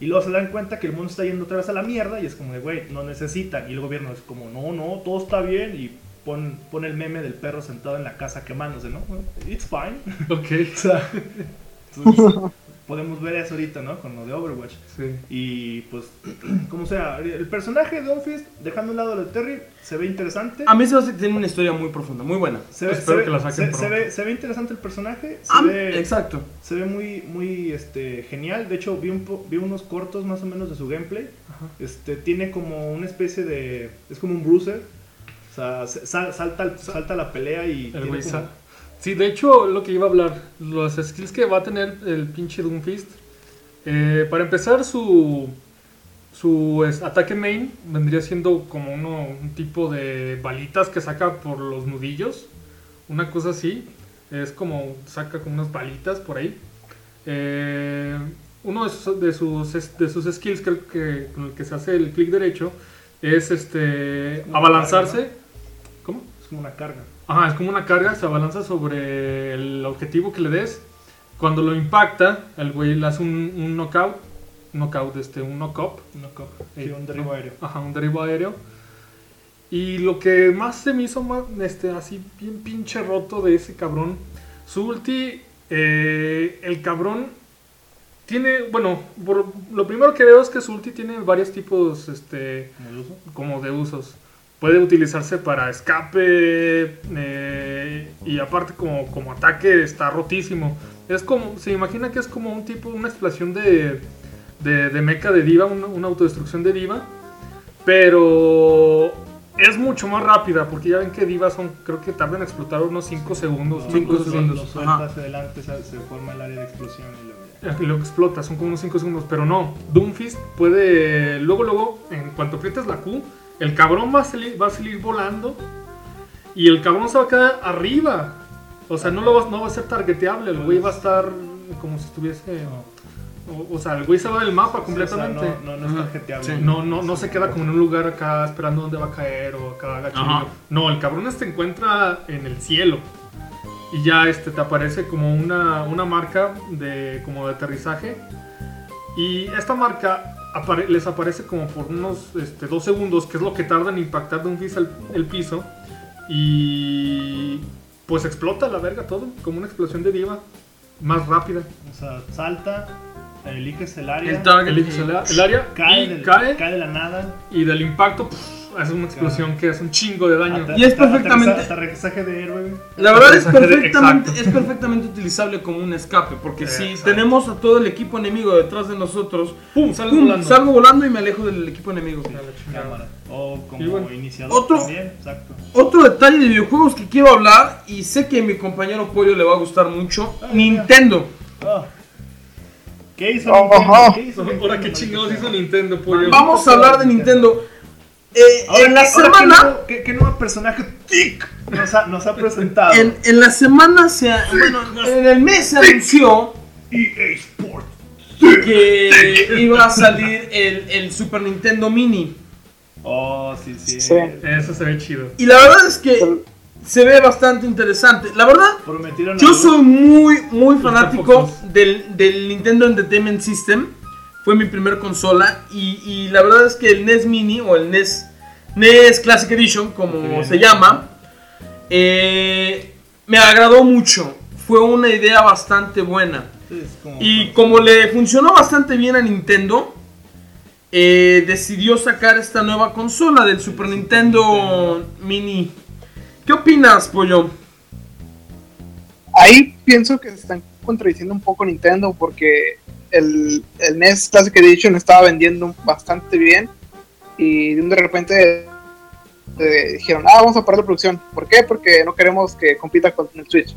Y luego se dan cuenta que el mundo está yendo otra vez a la mierda y es como de, güey, no necesitan. Y el gobierno es como, no, no, todo está bien y pon, pon el meme del perro sentado en la casa quemándose, ¿no? It's fine. Ok. O sea, entonces, podemos ver eso ahorita, ¿no? Con lo de Overwatch. Sí. Y pues, como sea, el personaje de Doomfist, dejando a un lado lo de Terry, se ve interesante. A mí se me hace que tiene una historia muy profunda, muy buena. Se ve, Espero se ve- que la saquen se- se ve- se ve interesante el personaje. Se, Ah, ve, exacto. se ve muy, muy este, genial. De hecho, vi, un po- vi unos cortos más o menos de su gameplay. Ajá. Este, tiene como una especie de. Es como un bruiser. O sea, se- sal- salta, al- salta la pelea y. El tiene como- Sí, de hecho, lo que iba a hablar, los skills que va a tener el pinche Doomfist. eh, para empezar, su su es- ataque main vendría siendo como uno, un tipo de balitas que saca por los nudillos. Una cosa así. Es como saca como unas balitas por ahí. Eh, uno de sus, de, sus, es- de sus skills creo que con el que se hace el clic derecho es este abalanzarse. carga, ¿Cómo? Es como una carga. Ajá, es como una carga, se abalanza sobre el objetivo que le des. Cuando lo impacta, el güey le hace un, un knockout, knockout, este, un knock-up. Sí, un derribo ¿no? aéreo. Ajá, un derribo aéreo. Y lo que más se me hizo más, este, así bien pinche roto de ese cabrón, su ulti, eh, el cabrón tiene, bueno, por- lo primero que veo es que su ulti tiene varios tipos, este, ¿Como de uso? como de usos. Puede utilizarse para escape eh, y aparte como, como ataque está rotísimo. Es como, se imagina que es como un tipo, una explosión de, de, de mecha de diva, una, una autodestrucción de diva. Pero es mucho más rápida porque ya ven que divas son, creo que tardan en explotar unos 5 segundos. No, cinco lo- Lo segundos. suelta Ajá. hacia adelante, se, se forma el área de explosión y ya. Y lo explota, son como unos 5 segundos, pero no, Doomfist puede, luego, luego, en cuanto aprietas la Q, el cabrón va a salir, va a salir volando y el cabrón se va a quedar arriba. O sea, no, lo va, no va a ser targeteable, el güey va a estar como si estuviese... O, o sea, el güey se va del mapa completamente. Sí, o sea, no, no, no es tarjeteable. Sí. No, no, no se queda como en un lugar acá esperando dónde va a caer o acá agachadillo. Ajá. No, el cabrón se encuentra en el cielo. Y ya este te aparece como una, una marca de como de aterrizaje. Y esta marca apare- les aparece como por unos este, dos segundos, que es lo que tarda en impactar de un piso al el piso. Y pues explota la verga todo, como una explosión de diva. Más rápida. O sea, salta, eliges el área, El target. Eliges el, el área cae, y del- cae cae de la nada. y del impacto pff, hace una explosión que hace un chingo de daño. Ata- Y es perfectamente- aterriza- Aterrizaje de héroe. güey. La verdad es de- perfectamente, es perfectamente utilizable como un escape, porque si Exacto. tenemos a todo el equipo enemigo detrás de nosotros, ¡Pum! Sale ¡pum! volando. salgo volando y me alejo del equipo enemigo. Cámara. O como bueno, iniciador otro- también, exacto. Otro detalle de videojuegos que quiero hablar, y sé que a mi compañero Pollo le va a gustar mucho, Ah, Nintendo. Ah. ¿Qué hizo Oh, Nintendo? ¿Qué hizo Ahora Nintendo, qué chingados hizo? Nintendo, pollo. Vamos a hablar de Nintendo. Eh, Ahora, en la ¿qué- ahora, ¿qué semana, nuevo- ¿qué, qué nuevo personaje tic, nos, ha, nos ha presentado? en, en la semana se, bueno, en el mes se anunció EA Sports. que iba a salir el, el Super Nintendo Mini. Oh, sí, sí. Sí. Eso se ve chido. Y la verdad es que se ve bastante interesante. La verdad, Prometieron yo soy muy, muy fanático del, del Nintendo Entertainment System. Fue mi primer consola. Y, y la verdad es que el NES Mini o el NES, NES Classic Edition, como se llama, eh, me agradó mucho. Fue una idea bastante buena. Como- Y como le funcionó bastante bien a Nintendo, eh, decidió sacar esta nueva consola del Super Nintendo Mini. ¿Qué opinas, Pollo? Ahí pienso que se están contradiciendo un poco Nintendo porque el, el NES Classic Edition estaba vendiendo bastante bien y de un de repente eh, dijeron, ah, vamos a parar la producción. ¿Por qué? Porque no queremos que compita con el Switch.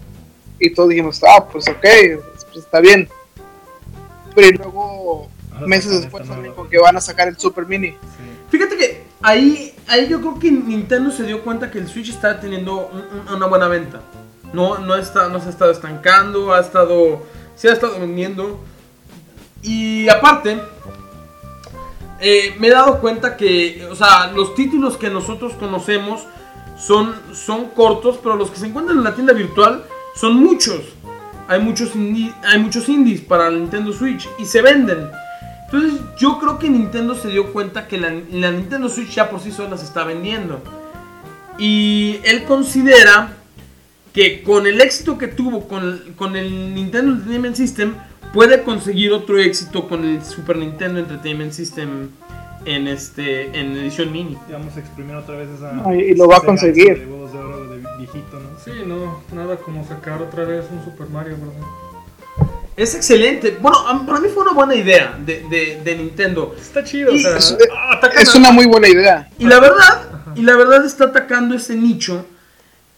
Y todos dijimos, ah, pues ok, pues está bien. Pero y luego, Ahora meses después, salen nueva. con que van a sacar el Super Mini. Sí. Fíjate que ahí, ahí yo creo que Nintendo se dio cuenta que el Switch está teniendo un- un- una buena venta. No, no, está, no se ha estado estancando, ha estado, se ha estado vendiendo. Y aparte, eh, me he dado cuenta que, o sea, los títulos que nosotros conocemos son, son cortos, pero los que se encuentran en la tienda virtual son muchos. Hay muchos, indi- hay muchos indies para el Nintendo Switch y se venden. Entonces yo creo que Nintendo se dio cuenta que la, la Nintendo Switch ya por sí sola se está vendiendo. Y él considera que con el éxito que tuvo con, con el Nintendo Entertainment System, puede conseguir otro éxito con el Super Nintendo Entertainment System en, este, en edición mini. Y vamos a exprimir otra vez esa. Y lo va a conseguir. De huevos de oro de viejito, ¿no? Sí, no, nada como sacar otra vez un Super Mario, ¿verdad? Es excelente. Bueno, para mí fue una buena idea de, de- de Nintendo. Está chido, Y o sea, es- ah, Es una muy buena idea. Y la verdad, y la verdad está atacando ese nicho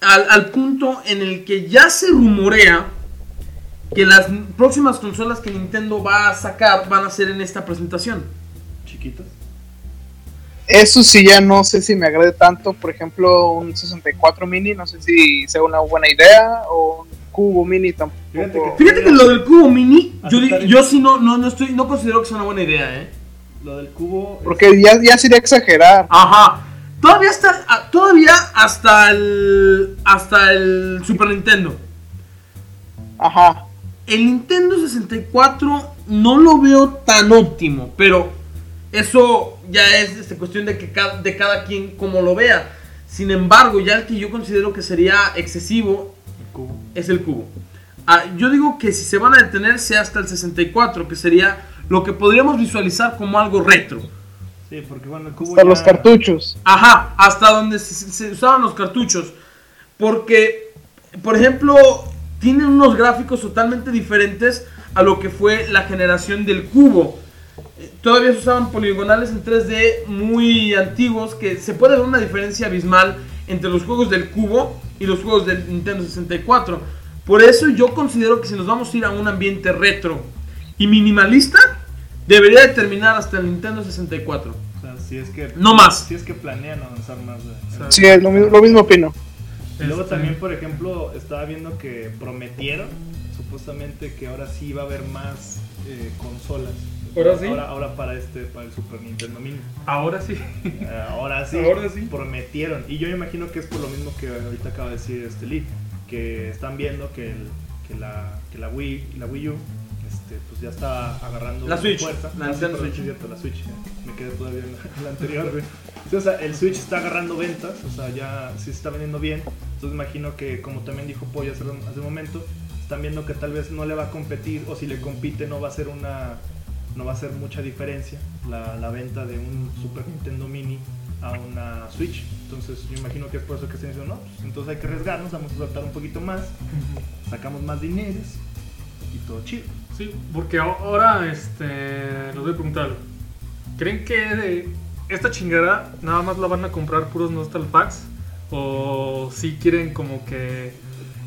al, al punto en el que ya se rumorea que las próximas consolas que Nintendo va a sacar van a ser en esta presentación. Chiquitos. eso sí ya no sé si me agrade tanto. Por ejemplo, un 64 mini, no sé si sea una buena idea. O un cubo mini tampoco. Fíjate que- Fíjate que lo del cubo mini, yo, di- Aceptar- yo sí no, no, no, estoy, no considero que sea una buena idea, ¿eh? Lo del cubo. es- Porque ya, ya sería exagerar. Ajá. Todavía hasta, a- todavía hasta el, hasta el Super Nintendo. Ajá. El Nintendo 64 no lo veo tan óptimo, pero eso ya es este, cuestión de, que cada, de cada quien como lo vea. Sin embargo, ya el que yo considero que sería excesivo el cubo. es el cubo. Ah, yo digo que si se van a detener sea hasta el 64, que sería lo que podríamos visualizar como algo retro. Sí, porque bueno, el cubo. Hasta ya- los cartuchos. Ajá, hasta donde se, se usaban los cartuchos. Porque, por ejemplo, tienen unos gráficos totalmente diferentes a lo que fue la generación del cubo. Eh, Todavía se usaban poligonales en 3D muy antiguos que se puede ver una diferencia abismal entre los juegos del cubo y los juegos del Nintendo 64. Por eso yo considero que si nos vamos a ir a un ambiente retro y minimalista, debería de terminar hasta el Nintendo 64. O sea, si es que. No más. Si es que planean avanzar más. de- sea, Sí, es lo, mismo- lo mismo opino. Y luego Este, también, por ejemplo, estaba viendo que prometieron supuestamente que ahora sí va a haber más eh, consolas. ¿Ahora sí? Ahora, ahora para este, para el Super Nintendo Mini. Ahora sí. Eh, ahora sí. Ahora sí. Prometieron. Y yo me imagino que es por lo mismo que ahorita acaba de decir este Lee. Que están viendo que, el, que, la, que la Wii, la Wii U, este, pues ya está agarrando La Switch, fuerza. la Ah, Nintendo Switch. cierto, la Switch. Me quedé todavía en la, en la anterior, güey. Sí, o sea, el Switch está agarrando ventas, o sea, ya sí se está vendiendo bien. Entonces imagino que, como también dijo Pollo hace, hace un momento, están viendo que tal vez no le va a competir, o si le compite no va a ser una no va a ser mucha diferencia la, la venta de un Super Nintendo Mini a una Switch. Entonces yo imagino que es por eso que están diciendo, no, pues entonces hay que arriesgarnos, vamos a soltar un poquito más, sacamos más dineros y todo chido. Sí, porque ahora este, les voy a preguntar. ¿Creen que de esta chingada nada más la van a comprar puros Nostal Packs? ¿O si quieren como que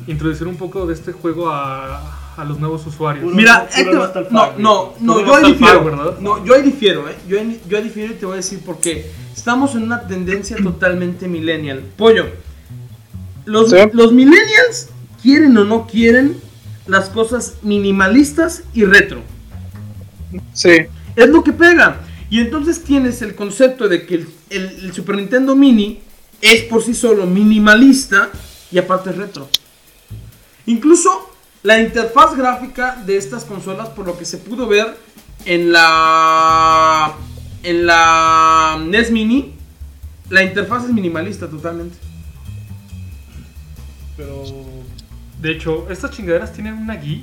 introducir un poco de este juego a, a los nuevos usuarios? Puro- Mira, puro este- Nostal no, Pack, no, no, yo ahí difiero. Pack, ¿verdad? No, yo ahí difiero, ¿eh? Yo, ahí- yo ahí difiero y te voy a decir por qué. Estamos en una tendencia totalmente millennial. Pollo, los, Sí. los millennials quieren o no quieren las cosas minimalistas y retro. Sí. Es lo que pega. Y entonces tienes el concepto de que el, Super Nintendo Mini es por sí solo minimalista y aparte es retro. Incluso la interfaz gráfica de estas consolas, por lo que se pudo ver en la en la NES Mini, la interfaz es minimalista totalmente. Pero De hecho, estas chingaderas tienen una guía.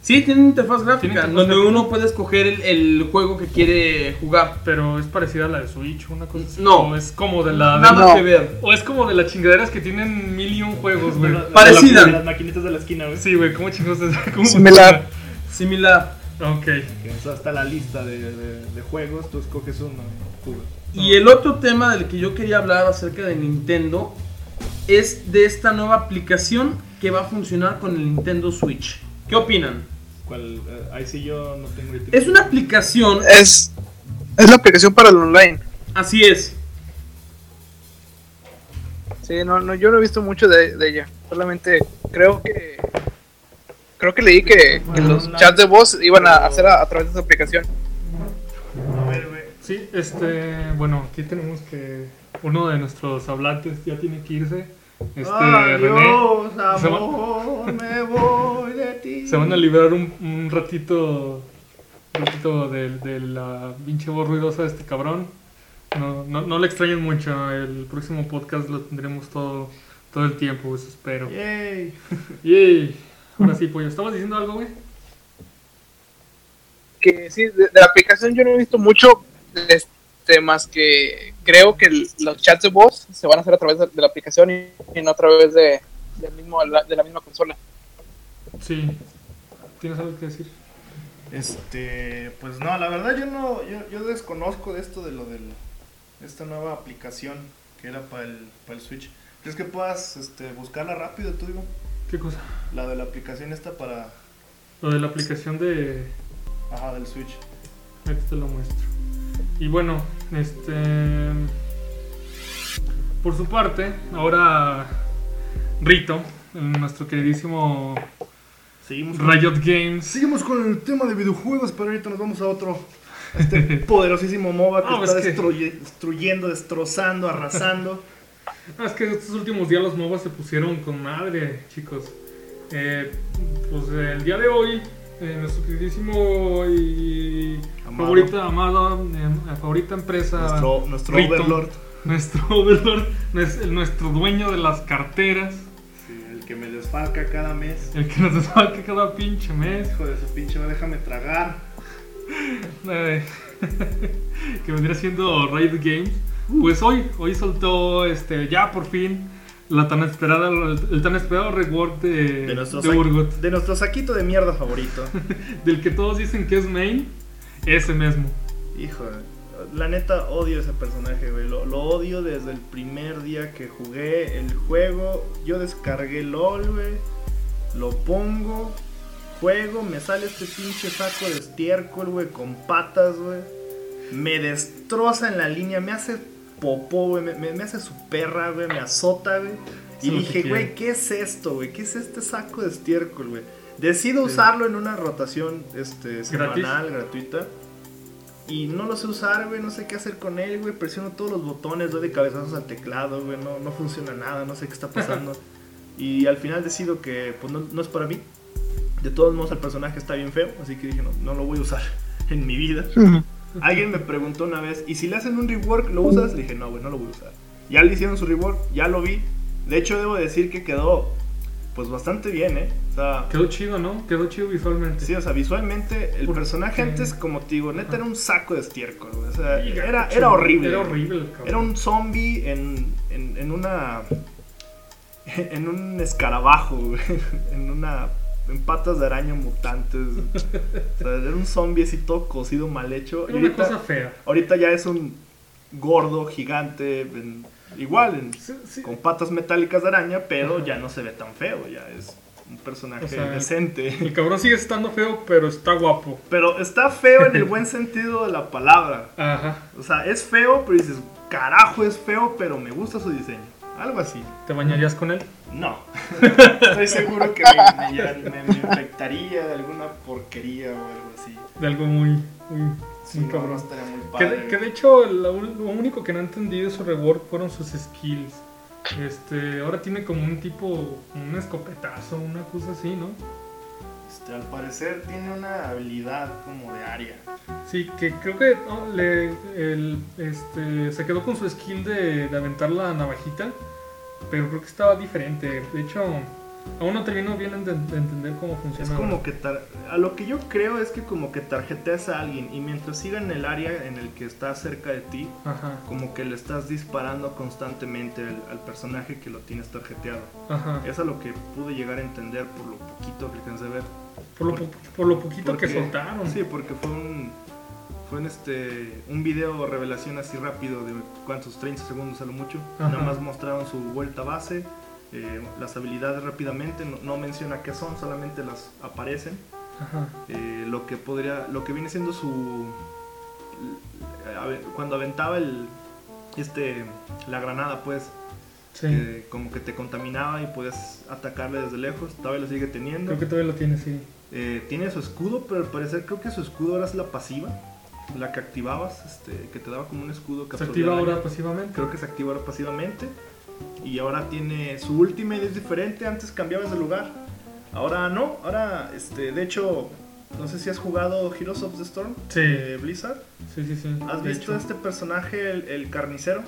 Sí, tiene una interfaz gráfica Tiene interfaz donde gráfica. uno puede escoger el, el juego que quiere jugar. Pero es parecida a la de Switch, una cosa así. No. O es como de la. Nada No. que ver. O es como de las chingaderas que tienen mil y un juegos, güey. la- Parecida. de las maquinitas de la esquina, güey. Sí, güey, ¿cómo chingados es? ¿Cómo Similar. Similar. Ok. Eso está la lista de, de- de juegos, tú escoges uno jugas. Y el otro tema del que yo quería hablar acerca de Nintendo es de esta nueva aplicación que va a funcionar con el Nintendo Switch. ¿Qué opinan? ¿Cuál? Eh, ahí sí yo no tengo idea. Es una aplicación, Es, es la aplicación para el online. así es. Sí, no, no, yo no he visto mucho de, de ella. Solamente creo que creo que leí que, que los chats de voz iban a hacer a, a través de esa aplicación. A ver, güey. Sí, este. Bueno, aquí tenemos que. Uno de nuestros hablantes ya tiene que irse. Este, René. Adiós, Se va- amor, me voy de ti. Se van a liberar un, un ratito. Un ratito de, de la pinche voz ruidosa de este cabrón. No, no, no le extrañen mucho. El próximo podcast lo tendremos todo, todo el tiempo, eso espero. Yay. Yay. Ahora sí, pollo. ¿Estabas diciendo algo, güey? Que sí, de, de la aplicación yo no he visto mucho, este, más que creo que los chats de voz se van a hacer a través de, de la aplicación y, y no a través de, del mismo, la- de la misma consola. Sí. ¿Tienes algo que decir? Este, pues no, la verdad yo no, yo, yo desconozco de esto de lo del, esta nueva aplicación que era para el, para el Switch. ¿Crees que puedas este, buscarla rápido tú, digo? ¿Qué cosa? La de la aplicación esta para, Lo de la aplicación de. ajá, del Switch. Ahorita te lo muestro. Y bueno, este. Por su parte, ahora Rito, nuestro queridísimo Seguimos con, Riot Games. seguimos con el tema de videojuegos, pero ahorita nos vamos a otro. a Este poderosísimo MOBA que está es que- destruye- destruyendo, destrozando, arrasando. Es que estos últimos días los MOBA se pusieron con madre, chicos. Eh, pues el día de hoy, eh, nuestro queridísimo y Amado. favorita, amado, eh, favorita empresa. nuestro nuestro Rito, Overlord. Nuestro Overlord, nuestro dueño de las carteras, Sí, el que me desfalca cada mes. el que nos desfalca cada pinche mes. Hijo de su pinche, déjame tragar. que vendría siendo Riot Games. Pues hoy, hoy soltó este, ya por fin la tan esperada, el, tan esperado reward de, De nuestro, de Urgot. de nuestro saquito de mierda favorito. Del que todos dicen que es main, ese mismo. Hijo, la neta odio ese personaje, güey. Lo, lo odio desde el primer día que jugué el juego. Yo descargué LOL, güey. Lo pongo, juego, me sale este pinche saco de estiércol, güey, con patas, güey. Me destroza en la línea, me hace popó, güey. Me, me- me hace su perra, güey. Me azota, güey. Y dije, güey, ¿qué es esto, güey? ¿Qué es este saco de estiércol, güey? Decido usarlo en una rotación este, semanal, gratuita. Y no lo sé usar, güey, no sé qué hacer con él, güey. Presiono todos los botones, doy de cabezazos al teclado, güey. No, no funciona nada, no sé qué está pasando. y al final decido que, pues, no, no es para mí. De todos modos, el personaje está bien feo, así que dije, no, no lo voy a usar en mi vida. Alguien me preguntó una vez, ¿y si le hacen un rework, lo usas? Le dije, no, güey, no lo voy a usar. Ya le hicieron su rework, ya lo vi. De hecho, debo decir que quedó, pues, bastante bien, ¿eh? O sea, Quedó chido, ¿no? Quedó chido visualmente. Sí, o sea, visualmente el personaje antes, como te digo, neta era un saco de estiércol, güey. O sea, Y era, era horrible. Era horrible, cabrón. Era un zombie en, en, en una. En un escarabajo, güey. En una. En patas de araña mutantes. O sea, era un zombie así todo cocido, mal hecho. Y una cosa fea. ahorita ya es un gordo, gigante. en- igual, en- Sí, sí. con patas metálicas de araña, pero Ajá. ya no se ve tan feo. Ya es un personaje O sea, decente. El cabrón sigue estando feo, pero está guapo. Pero está feo en el buen sentido de la palabra. Ajá. O sea, es feo, pero dices, carajo, es feo, pero me gusta su diseño. Algo así. ¿Te bañarías con él? No. Estoy seguro que me, me- me- me infectaría de alguna porquería o algo así. De algo muy, muy, Sí, no, estaría muy Que padre. de, que de hecho, lo único que no entendí de su reward fueron sus skills. Este, ahora tiene como un tipo, un escopetazo, una cosa así, ¿no? Este, al parecer tiene una habilidad como de área. Sí, que creo que no, le, el- este, se quedó con su skill de, de aventar la navajita, pero creo que estaba diferente. De hecho, aún no termino bien de, de entender cómo Es funciona. como que tar- a lo que yo creo es que como que tarjeteas a alguien y mientras siga en el área en el que está cerca de ti, Ajá, como que le estás disparando constantemente al, al personaje que lo tienes tarjeteado. ajá. Es a lo que pude llegar a entender por lo poquito que alcancé a ver. Por lo, po- por lo poquito que Porque- soltaron. Sí, porque fue un fue en este un video revelación así rápido de cuántos 30 segundos a lo mucho. Ajá. Nada más mostraron su vuelta base, eh, las habilidades rápidamente, no, no menciona qué son, solamente las aparecen. Ajá. Eh, lo que podría lo que viene siendo su ver, cuando aventaba el este la granada pues Sí. como que te contaminaba y podías atacarle desde lejos todavía lo sigue teniendo Creo que todavía lo tiene, sí. Eh, tiene su escudo pero al parecer creo que su escudo ahora es la pasiva la que activabas este que te daba como un escudo que Se activa daño. ahora pasivamente. creo que se activa ahora pasivamente y ahora tiene su ultimate es diferente antes cambiabas de lugar ahora no ahora este de hecho no sé si has jugado Heroes of the Storm Sí. de Blizzard Sí, sí, sí. has De visto hecho, este personaje el, el carnicero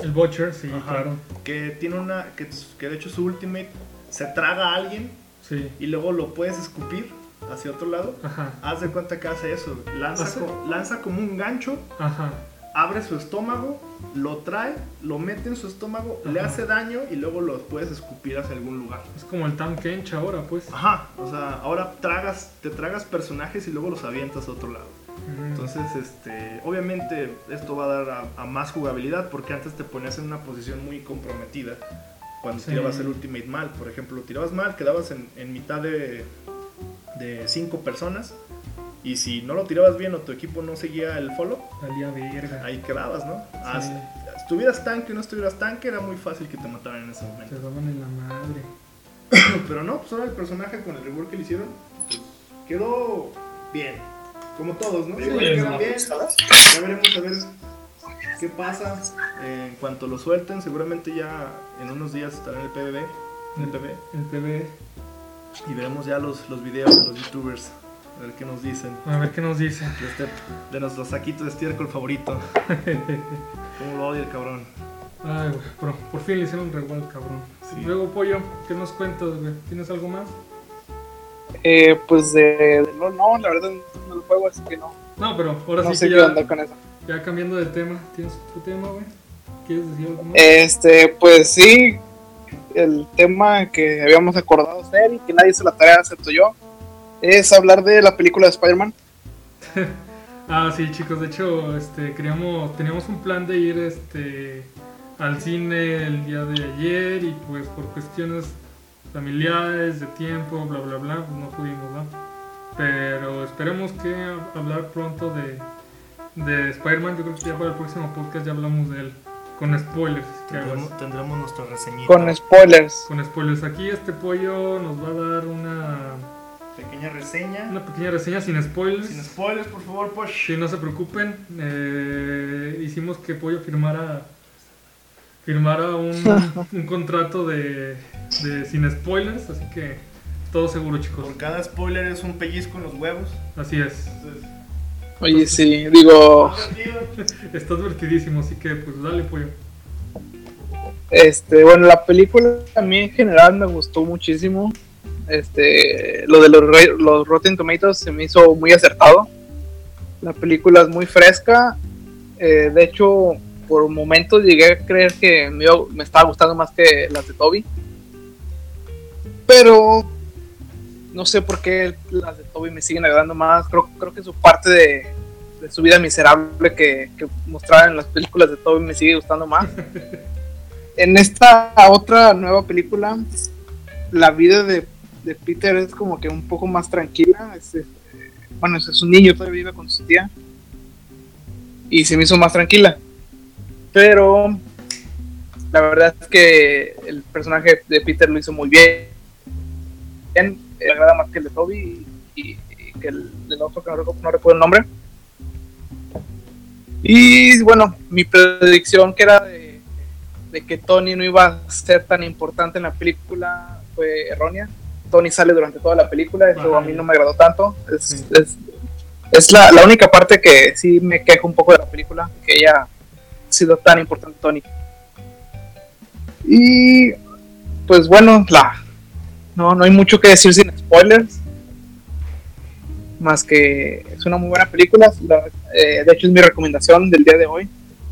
El Butcher, sí, Ajá. claro. que tiene una que, que de hecho su ultimate se traga a alguien Sí. y luego lo puedes escupir hacia otro lado Ajá. haz de cuenta que hace eso lanza, ¿Hace? co- lanza como un gancho Ajá. abre su estómago, lo trae, lo mete en su estómago, le hace daño y luego lo puedes escupir hacia algún lugar. Es como el Tam Kench ahora, pues. Ajá, o sea, ahora tragas, te tragas personajes y luego los avientas a otro lado. Entonces, este, obviamente esto va a dar a, a más jugabilidad porque antes te ponías en una posición muy comprometida cuando Sí. tirabas el ultimate mal. Por ejemplo, tirabas mal, quedabas en, en mitad de, de cinco personas Y si no lo tirabas bien o tu equipo no seguía el follow, Valía verga. ahí quedabas, ¿no? Sí. Hasta- estuvieras tanque o no estuvieras tanque, era muy fácil que te mataran en ese Te momento. daban en la madre. Pero no, pues ahora el personaje con el rework que le hicieron, pues, quedó bien. Como todos, ¿no? Sí, quedan ¿no? bien. Ya veremos a ver qué pasa. Eh, en cuanto lo suelten, seguramente ya en unos días estará en el PBB. En el PB. El PB. Y veremos ya los, los videos de los youtubers. A ver qué nos dicen. A ver qué nos dice. De, este, de nuestro saquito de estiércol favorito. Cómo lo odia el cabrón. Ay, güey, por, por fin le hicieron revuelo, cabrón. Sí. Luego, Pollo, ¿qué nos cuentas, güey? ¿Tienes algo más? Eh, pues de, de LOL, no, la verdad no lo juego, así que no. No, pero ahora No sí sé que qué ya, onda con eso. ya cambiando de tema. ¿Tienes tu tema, güey? ¿Quieres decir algo más? Este, pues sí, el tema que habíamos acordado hacer y que nadie hizo la tarea excepto yo es hablar de la película de Spider-Man. Ah, sí, chicos, de hecho, este, queríamos, teníamos un plan de ir, este, al cine el día de ayer y pues por cuestiones familiares, de tiempo, bla, bla, bla, pues no pudimos, ¿no? Pero esperemos que hablar pronto de, de Spider-Man, yo creo que ya para el próximo podcast ya hablamos de él, con spoilers. Tendremos, tendremos nuestra reseñita. Con spoilers. Con spoilers, aquí este pollo nos va a dar una, pequeña reseña. una pequeña reseña sin spoilers. Sin spoilers, por favor, pues. Sí, no se preocupen. eh, hicimos que Pollo firmara firmara un, un contrato de, de sin spoilers, así que todo seguro, chicos. Por cada spoiler es un pellizco en los huevos. Así es. Entonces, Oye, sí, digo, Está divertidísimo, así que pues dale, Pollo. este, bueno, la película a mí en general me gustó muchísimo. Este, lo de los, los Rotten Tomatoes se me hizo muy acertado. La película es muy fresca. eh, de hecho, por momentos llegué a creer que me, me estaba gustando más que las de Toby. Pero no sé por qué las de Toby me siguen agradando más. Creo, creo que su parte de, de su vida miserable que, que mostraban en las películas de Toby me sigue gustando más. en esta otra nueva película, la vida de, de Peter es como que un poco más tranquila. Es, este, bueno, es, es un niño, todavía vive con su tía. Y se me hizo más tranquila. Pero la verdad es que el personaje de Peter lo hizo muy bien. Me agrada más que el de Toby y, y que el otro que no, recu- no recuerdo el nombre. Y bueno, mi predicción que era de, de que Tony no iba a ser tan importante en la película fue errónea. Tony sale durante toda la película, eso a mí no me agradó tanto. Es, Sí. es, es la, la única parte que sí me quejo un poco de la película, que ella ha sido tan importante Tony. Y pues bueno, la, no, no hay mucho que decir sin spoilers. Más que es una muy buena película. la- eh, de hecho, es mi recomendación del día de hoy.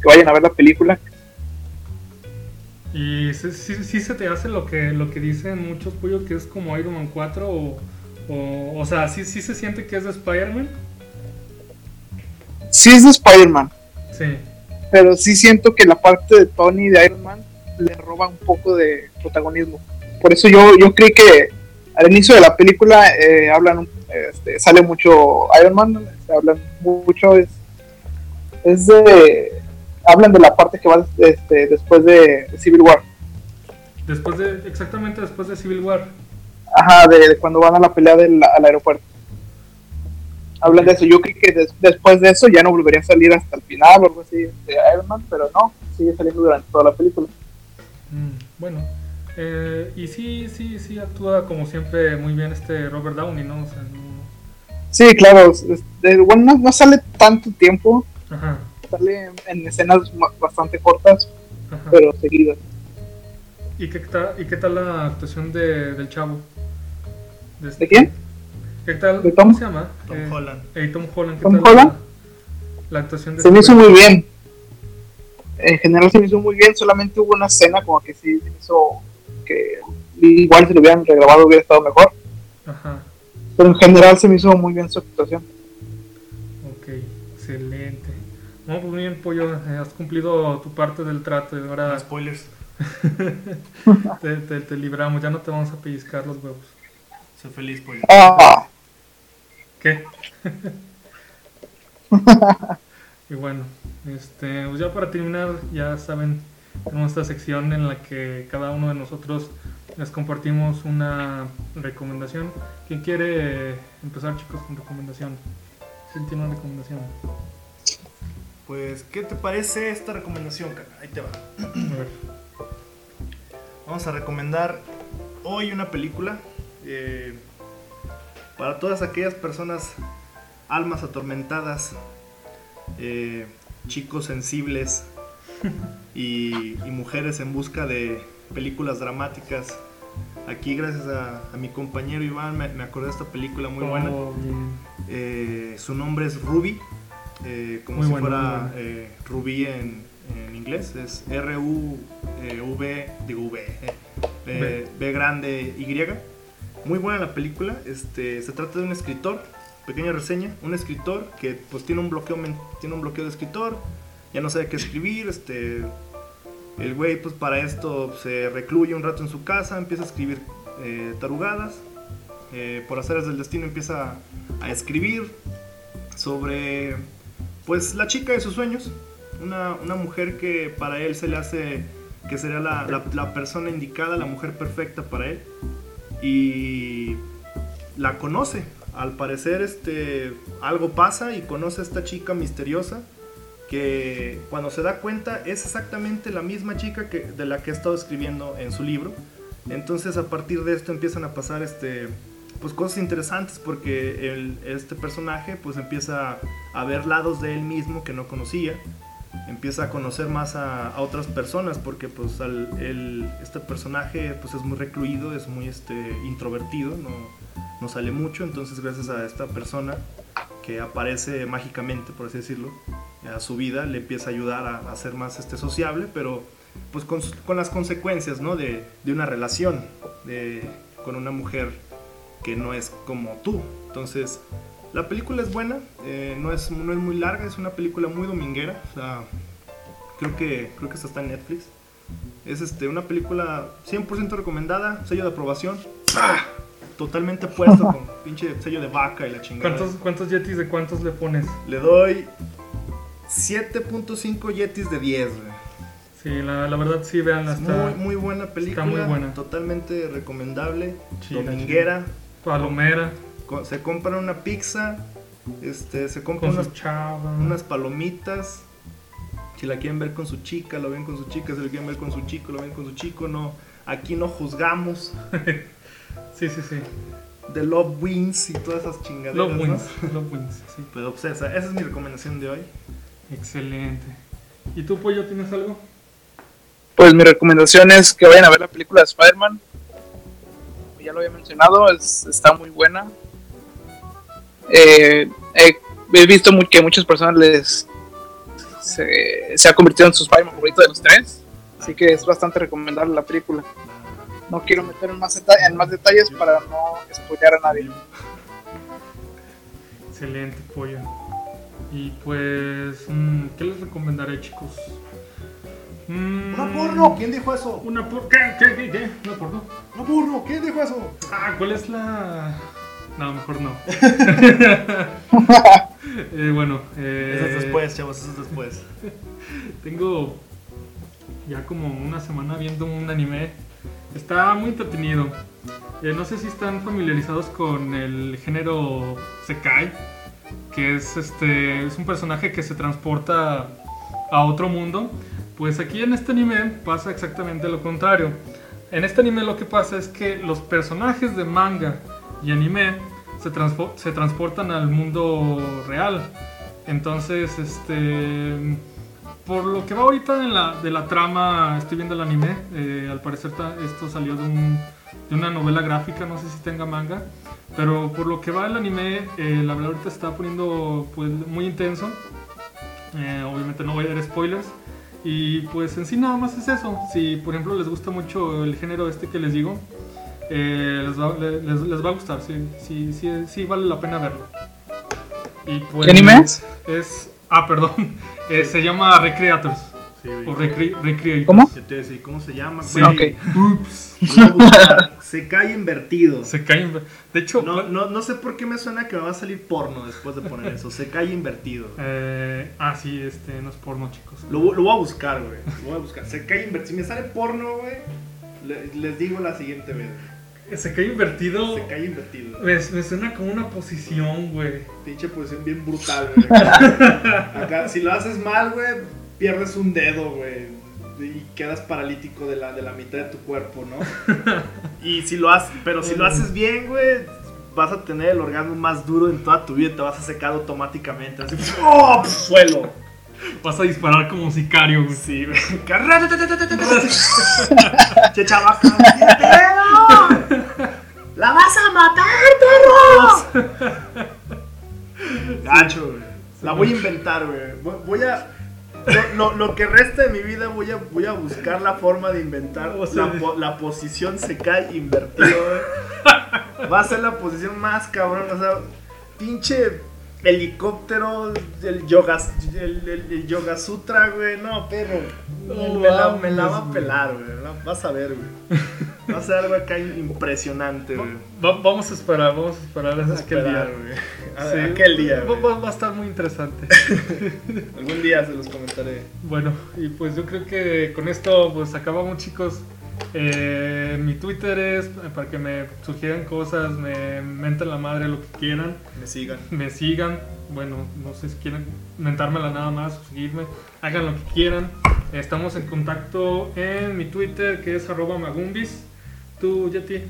Que vayan a ver la película. Y sí, sí- sí se te hace lo que, lo que dicen muchos Pollo, que es como Iron Man 4 o... O, o sea, sí, sí se siente que es de Spider-Man. Sí es de Spider-Man, Sí. pero sí siento que la parte de Tony de Iron Man le roba un poco de protagonismo. Por eso yo, yo creí que al inicio de la película eh, hablan, este, sale mucho Iron Man, se hablan mucho, es, es de, hablan de la parte que va este, después de, Civil War. Después de, exactamente después de Civil War. Ajá, de, de cuando van a la pelea del, al aeropuerto. Hablan de eso. Yo creí que des- después de eso ya no volvería a salir hasta el final o algo así de Iron Man, pero no, sigue saliendo durante toda la película. Mm, bueno. Eh, y sí, sí, sí actúa como siempre muy bien este Robert Downey, ¿no? O sea, no... Sí, claro. bueno, no, no sale tanto tiempo, Ajá, sale en, en escenas bastante cortas, ajá. pero seguidas. ¿Y qué tal, y qué tal la actuación de, del chavo? este- ¿De quién? ¿Qué tal? ¿De Tom? ¿Cómo se llama? Tom Eh, Holland. eh, Tom Holland. ¿Qué ¿Tom tal Holland? La, la actuación de Se me este hizo muy bien. En general se me hizo muy bien, solamente hubo una escena como que sí se me hizo que igual si lo hubieran regrabado hubiera estado mejor. Ajá, Pero en general se me hizo muy bien su actuación. ok, excelente. No, pues muy bien, Pollo, has cumplido tu parte del trato y ahora No spoilers. te, te- te libramos, ya no te vamos a pellizcar los huevos. Soy feliz, pollo. Ah, ¿Qué? y bueno, este, pues ya para terminar, ya saben, tenemos esta sección en la que cada uno de nosotros les compartimos una recomendación. ¿Quién quiere empezar, chicos, con recomendación? ¿Quién tiene una recomendación? Pues, ¿qué te parece esta recomendación, cara? Ahí te va. A ver. Vamos a recomendar hoy una película eh, para todas aquellas personas, almas atormentadas, eh, chicos sensibles y, y mujeres en busca de películas dramáticas. Aquí, gracias a, a mi compañero Iván, me, me acordé de esta película muy buena. Oh, bien. Eh, su nombre es Ruby, eh, como Muy si bueno, fuera eh, Ruby en, en inglés. Es R-U-V, digo V, eh, eh, B grande Y. Muy buena la película. Este, se trata de un escritor, pequeña reseña, un escritor que pues tiene un bloqueo, tiene un bloqueo de escritor, ya no sabe qué escribir, este, el güey pues para esto se recluye un rato en su casa, empieza a escribir eh, tarugadas, eh, por haceres del destino empieza a escribir sobre pues la chica de sus sueños, una, una mujer que para él se le hace que sería la, la- la persona indicada, la mujer perfecta para él. Y la conoce. Al parecer este algo pasa y conoce a esta chica misteriosa que cuando se da cuenta es exactamente la misma chica que, de la que ha estado escribiendo en su libro. Entonces a partir de esto empiezan a pasar este, pues cosas interesantes porque el- este personaje pues empieza a ver lados de él mismo que no conocía. Empieza a conocer más a, a otras personas porque pues al- el- este personaje pues es muy recluido, es muy este, introvertido, no, no sale mucho. Entonces gracias a esta persona que aparece mágicamente, por así decirlo, a su vida, le empieza a ayudar a, a ser más este, sociable, pero pues con, con las consecuencias ¿no? de, de una relación de, con una mujer que no es como tú. Entonces, la película es buena, eh, no, es, no es muy larga, es una película muy dominguera, o sea, creo que, creo que esta está en Netflix. Es este, una película 100% recomendada, sello de aprobación, ¡Ah! totalmente puesto con pinche sello de vaca y la chingada. ¿Cuántos, ¿Cuántos yetis de cuántos le pones? Le doy 7.5 yetis de 10, güey. Sí, la, la verdad sí, vean Es hasta muy, muy buena película. muy buena. Totalmente recomendable. Dominguera. palomera Se compran una pizza. Este, se compran con unas, palomitas. Si la quieren ver con su chica, lo ven con su chica. Si la quieren ver con su chico, lo ven con su chico. No, aquí no juzgamos. Sí, sí, sí. The Love Wins y todas esas chingaderas. Love ¿no? wins. Love wins, sí. Pero pues esa, esa es mi recomendación de hoy. Excelente. ¿Y tú, Pollo, tienes algo? Pues mi recomendación es que vayan a ver la película de Spider-Man. Ya lo había mencionado, es- está muy buena. Eh, he, he visto que muchas personas les se, se ha convertido en su Spider-Man favorito de los tres. Así que es bastante recomendable la película. No quiero meter en más, en más detalles para no spoilear a nadie. Excelente, Pollo. Y pues, mm, ¿qué les recomendaré, chicos? Mm, ¡Una porno! ¿Quién dijo eso? ¿Una por ¿Qué? ¿Qué? ¿Qué? ¿Qué? ¿Una porno? ¡Una porno! ¿Quién dijo eso? Ah, ¿cuál es la...? No, mejor no. Eh, bueno, eh, Eso es después, chavos, eso es después. Tengo ya como una semana viendo un anime. Está muy entretenido. Eh, no sé si están familiarizados con el género Sekai, que es este es un personaje que se transporta a otro mundo. Pues aquí en este anime pasa exactamente lo contrario. En este anime lo que pasa es que los personajes de manga y anime se, se transportan al mundo real. Entonces, este por lo que va ahorita de la, de la trama, estoy viendo el anime. eh, al parecer esto salió de, un- de una novela gráfica, no sé si tenga manga. Pero por lo que va el anime, eh, la verdad ahorita está poniendo pues, muy intenso. Eh, obviamente no voy a dar spoilers. Y pues en sí nada más es eso. Si por ejemplo les gusta mucho el género este que les digo, eh, les, va, le- les, les va a gustar. Sí, sí, sí, sí vale la pena verlo. Y pues, ¿Qué anime es? Es. Ah, perdón. Eh, se llama Recreators. O recre recreator. ¿Cómo? ¿Cómo se llama? Sí. güey? Ok. Ups. Lo voy a buscar. Se cae invertido. Se caen. De hecho, No, no, no sé por qué me suena que me va a salir porno después de poner eso. Se cae invertido. eh, ah, sí, este no es porno, chicos. Lo, lo voy a buscar, güey. Lo voy a buscar. Se cae invertido. Si me sale porno, güey, le- les digo la siguiente vez. Se cae invertido. Se cae invertido. Me, me suena como una posición, güey. Pinche posición bien brutal, güey. Acá, si lo haces mal, güey, pierdes un dedo, güey. Y quedas paralítico de la, de la mitad de tu cuerpo, ¿no? Y si lo haces, pero si lo haces bien, güey, vas a tener el orgasmo más duro en toda tu vida. Te vas a secar automáticamente. Así, ¡oh! pf, Suelo. Vas a disparar como sicario, güey. Sí, güey. Che, chavaca. ¿qué pedo? ¡La vas a matar, perros! Gacho, güey. La voy a inventar, güey. Voy a. Lo, lo- que resta de mi vida voy a, voy a buscar la forma de inventar O sea, la, po- la posición se cae invertido. Va a ser la posición más cabrón, o sea, pinche helicóptero, el yoga, el, el- el yoga sutra, güey, no, perro. No me, la, me la va a pelar, güey. Vas a ver, güey. Va a ser algo acá impresionante, güey. Va- vamos a esperar, vamos a esperar a Vamos a aquel día. güey. A- Sí. Aquel día, Va, va- va a estar muy interesante. Algún día se los comentaré. Bueno, y pues yo creo que con esto pues acabamos chicos. Eh, mi Twitter es para que me sugieran cosas, me menten la madre lo que quieran, Me sigan. me sigan. Bueno, no sé si quieren mentármela nada más o seguirme, hagan lo que quieran. Estamos en contacto en mi Twitter que es arroba magumbis. Tú, Yeti.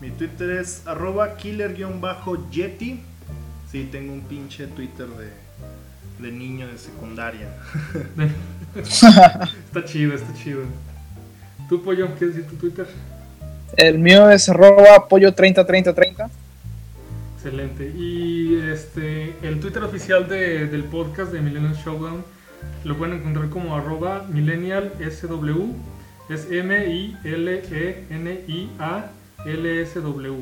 Mi Twitter es arroba killer-yeti. Sí, tengo un pinche Twitter de, de niño de secundaria. Está chido, está chido. ¿Tú, Pollo, quieres decir tu Twitter? El mío es arroba pollo 303030. Excelente. Y este el Twitter oficial de- del podcast de Millennial Showdown lo pueden encontrar como arroba millennial SW. Es M-I-L-E-N-I-A-L-S-W.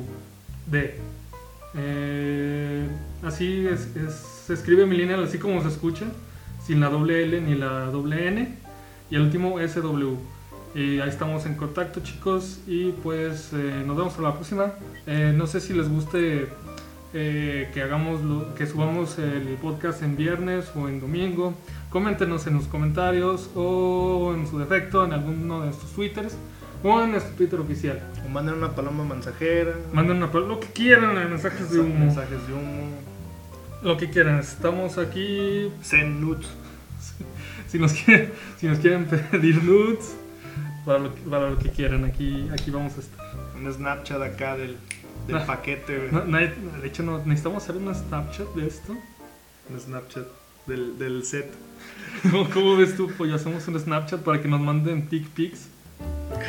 D. Eh, así es, se escribe millennial así como se escucha, sin la doble L ni la doble N. Y el último SW. Y ahí estamos en contacto, chicos. Y pues eh, nos vemos a la próxima. Eh, no sé si les guste eh, que hagamos lo- que subamos el podcast en viernes o en domingo. Coméntenos en los comentarios o en su defecto en alguno de nuestros twitters o en nuestro Twitter oficial. O manden una paloma mensajera. Manden una, lo que quieran, en mensajes de humo. Mensajes de humo. Lo que quieran. Estamos aquí. Send nudes. Si nos quieren, si nos quieren pedir nudes, para lo, que- para lo que quieran, aquí, aquí vamos a estar. Un Snapchat acá del, del Ah. paquete, güey. No, de hecho, no, necesitamos hacer una Snapchat de esto. Un Snapchat del, del set. ¿Cómo, cómo ves tú? Pues hacemos un Snapchat para que nos manden dick pics.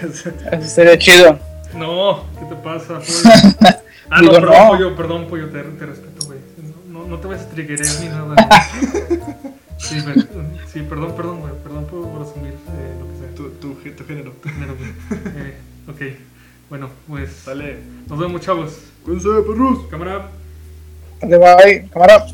Eso sería chido. No, ¿qué te pasa? pollo? Ah, no, Digo, perdón, no. pollo, perdón, pollo, te, te respeto, güey. No, no, no te vayas a triggerear ni nada. güey. Sí, per- sí, perdón, perdón, güey. Perdón por, por asumir eh, lo que sea. tu, tu, tu género. Género, güey. Eh, ok, bueno, pues Dale. nos vemos, chavos. Cuídense, perros. Cámara. Dale, bye. Cámara.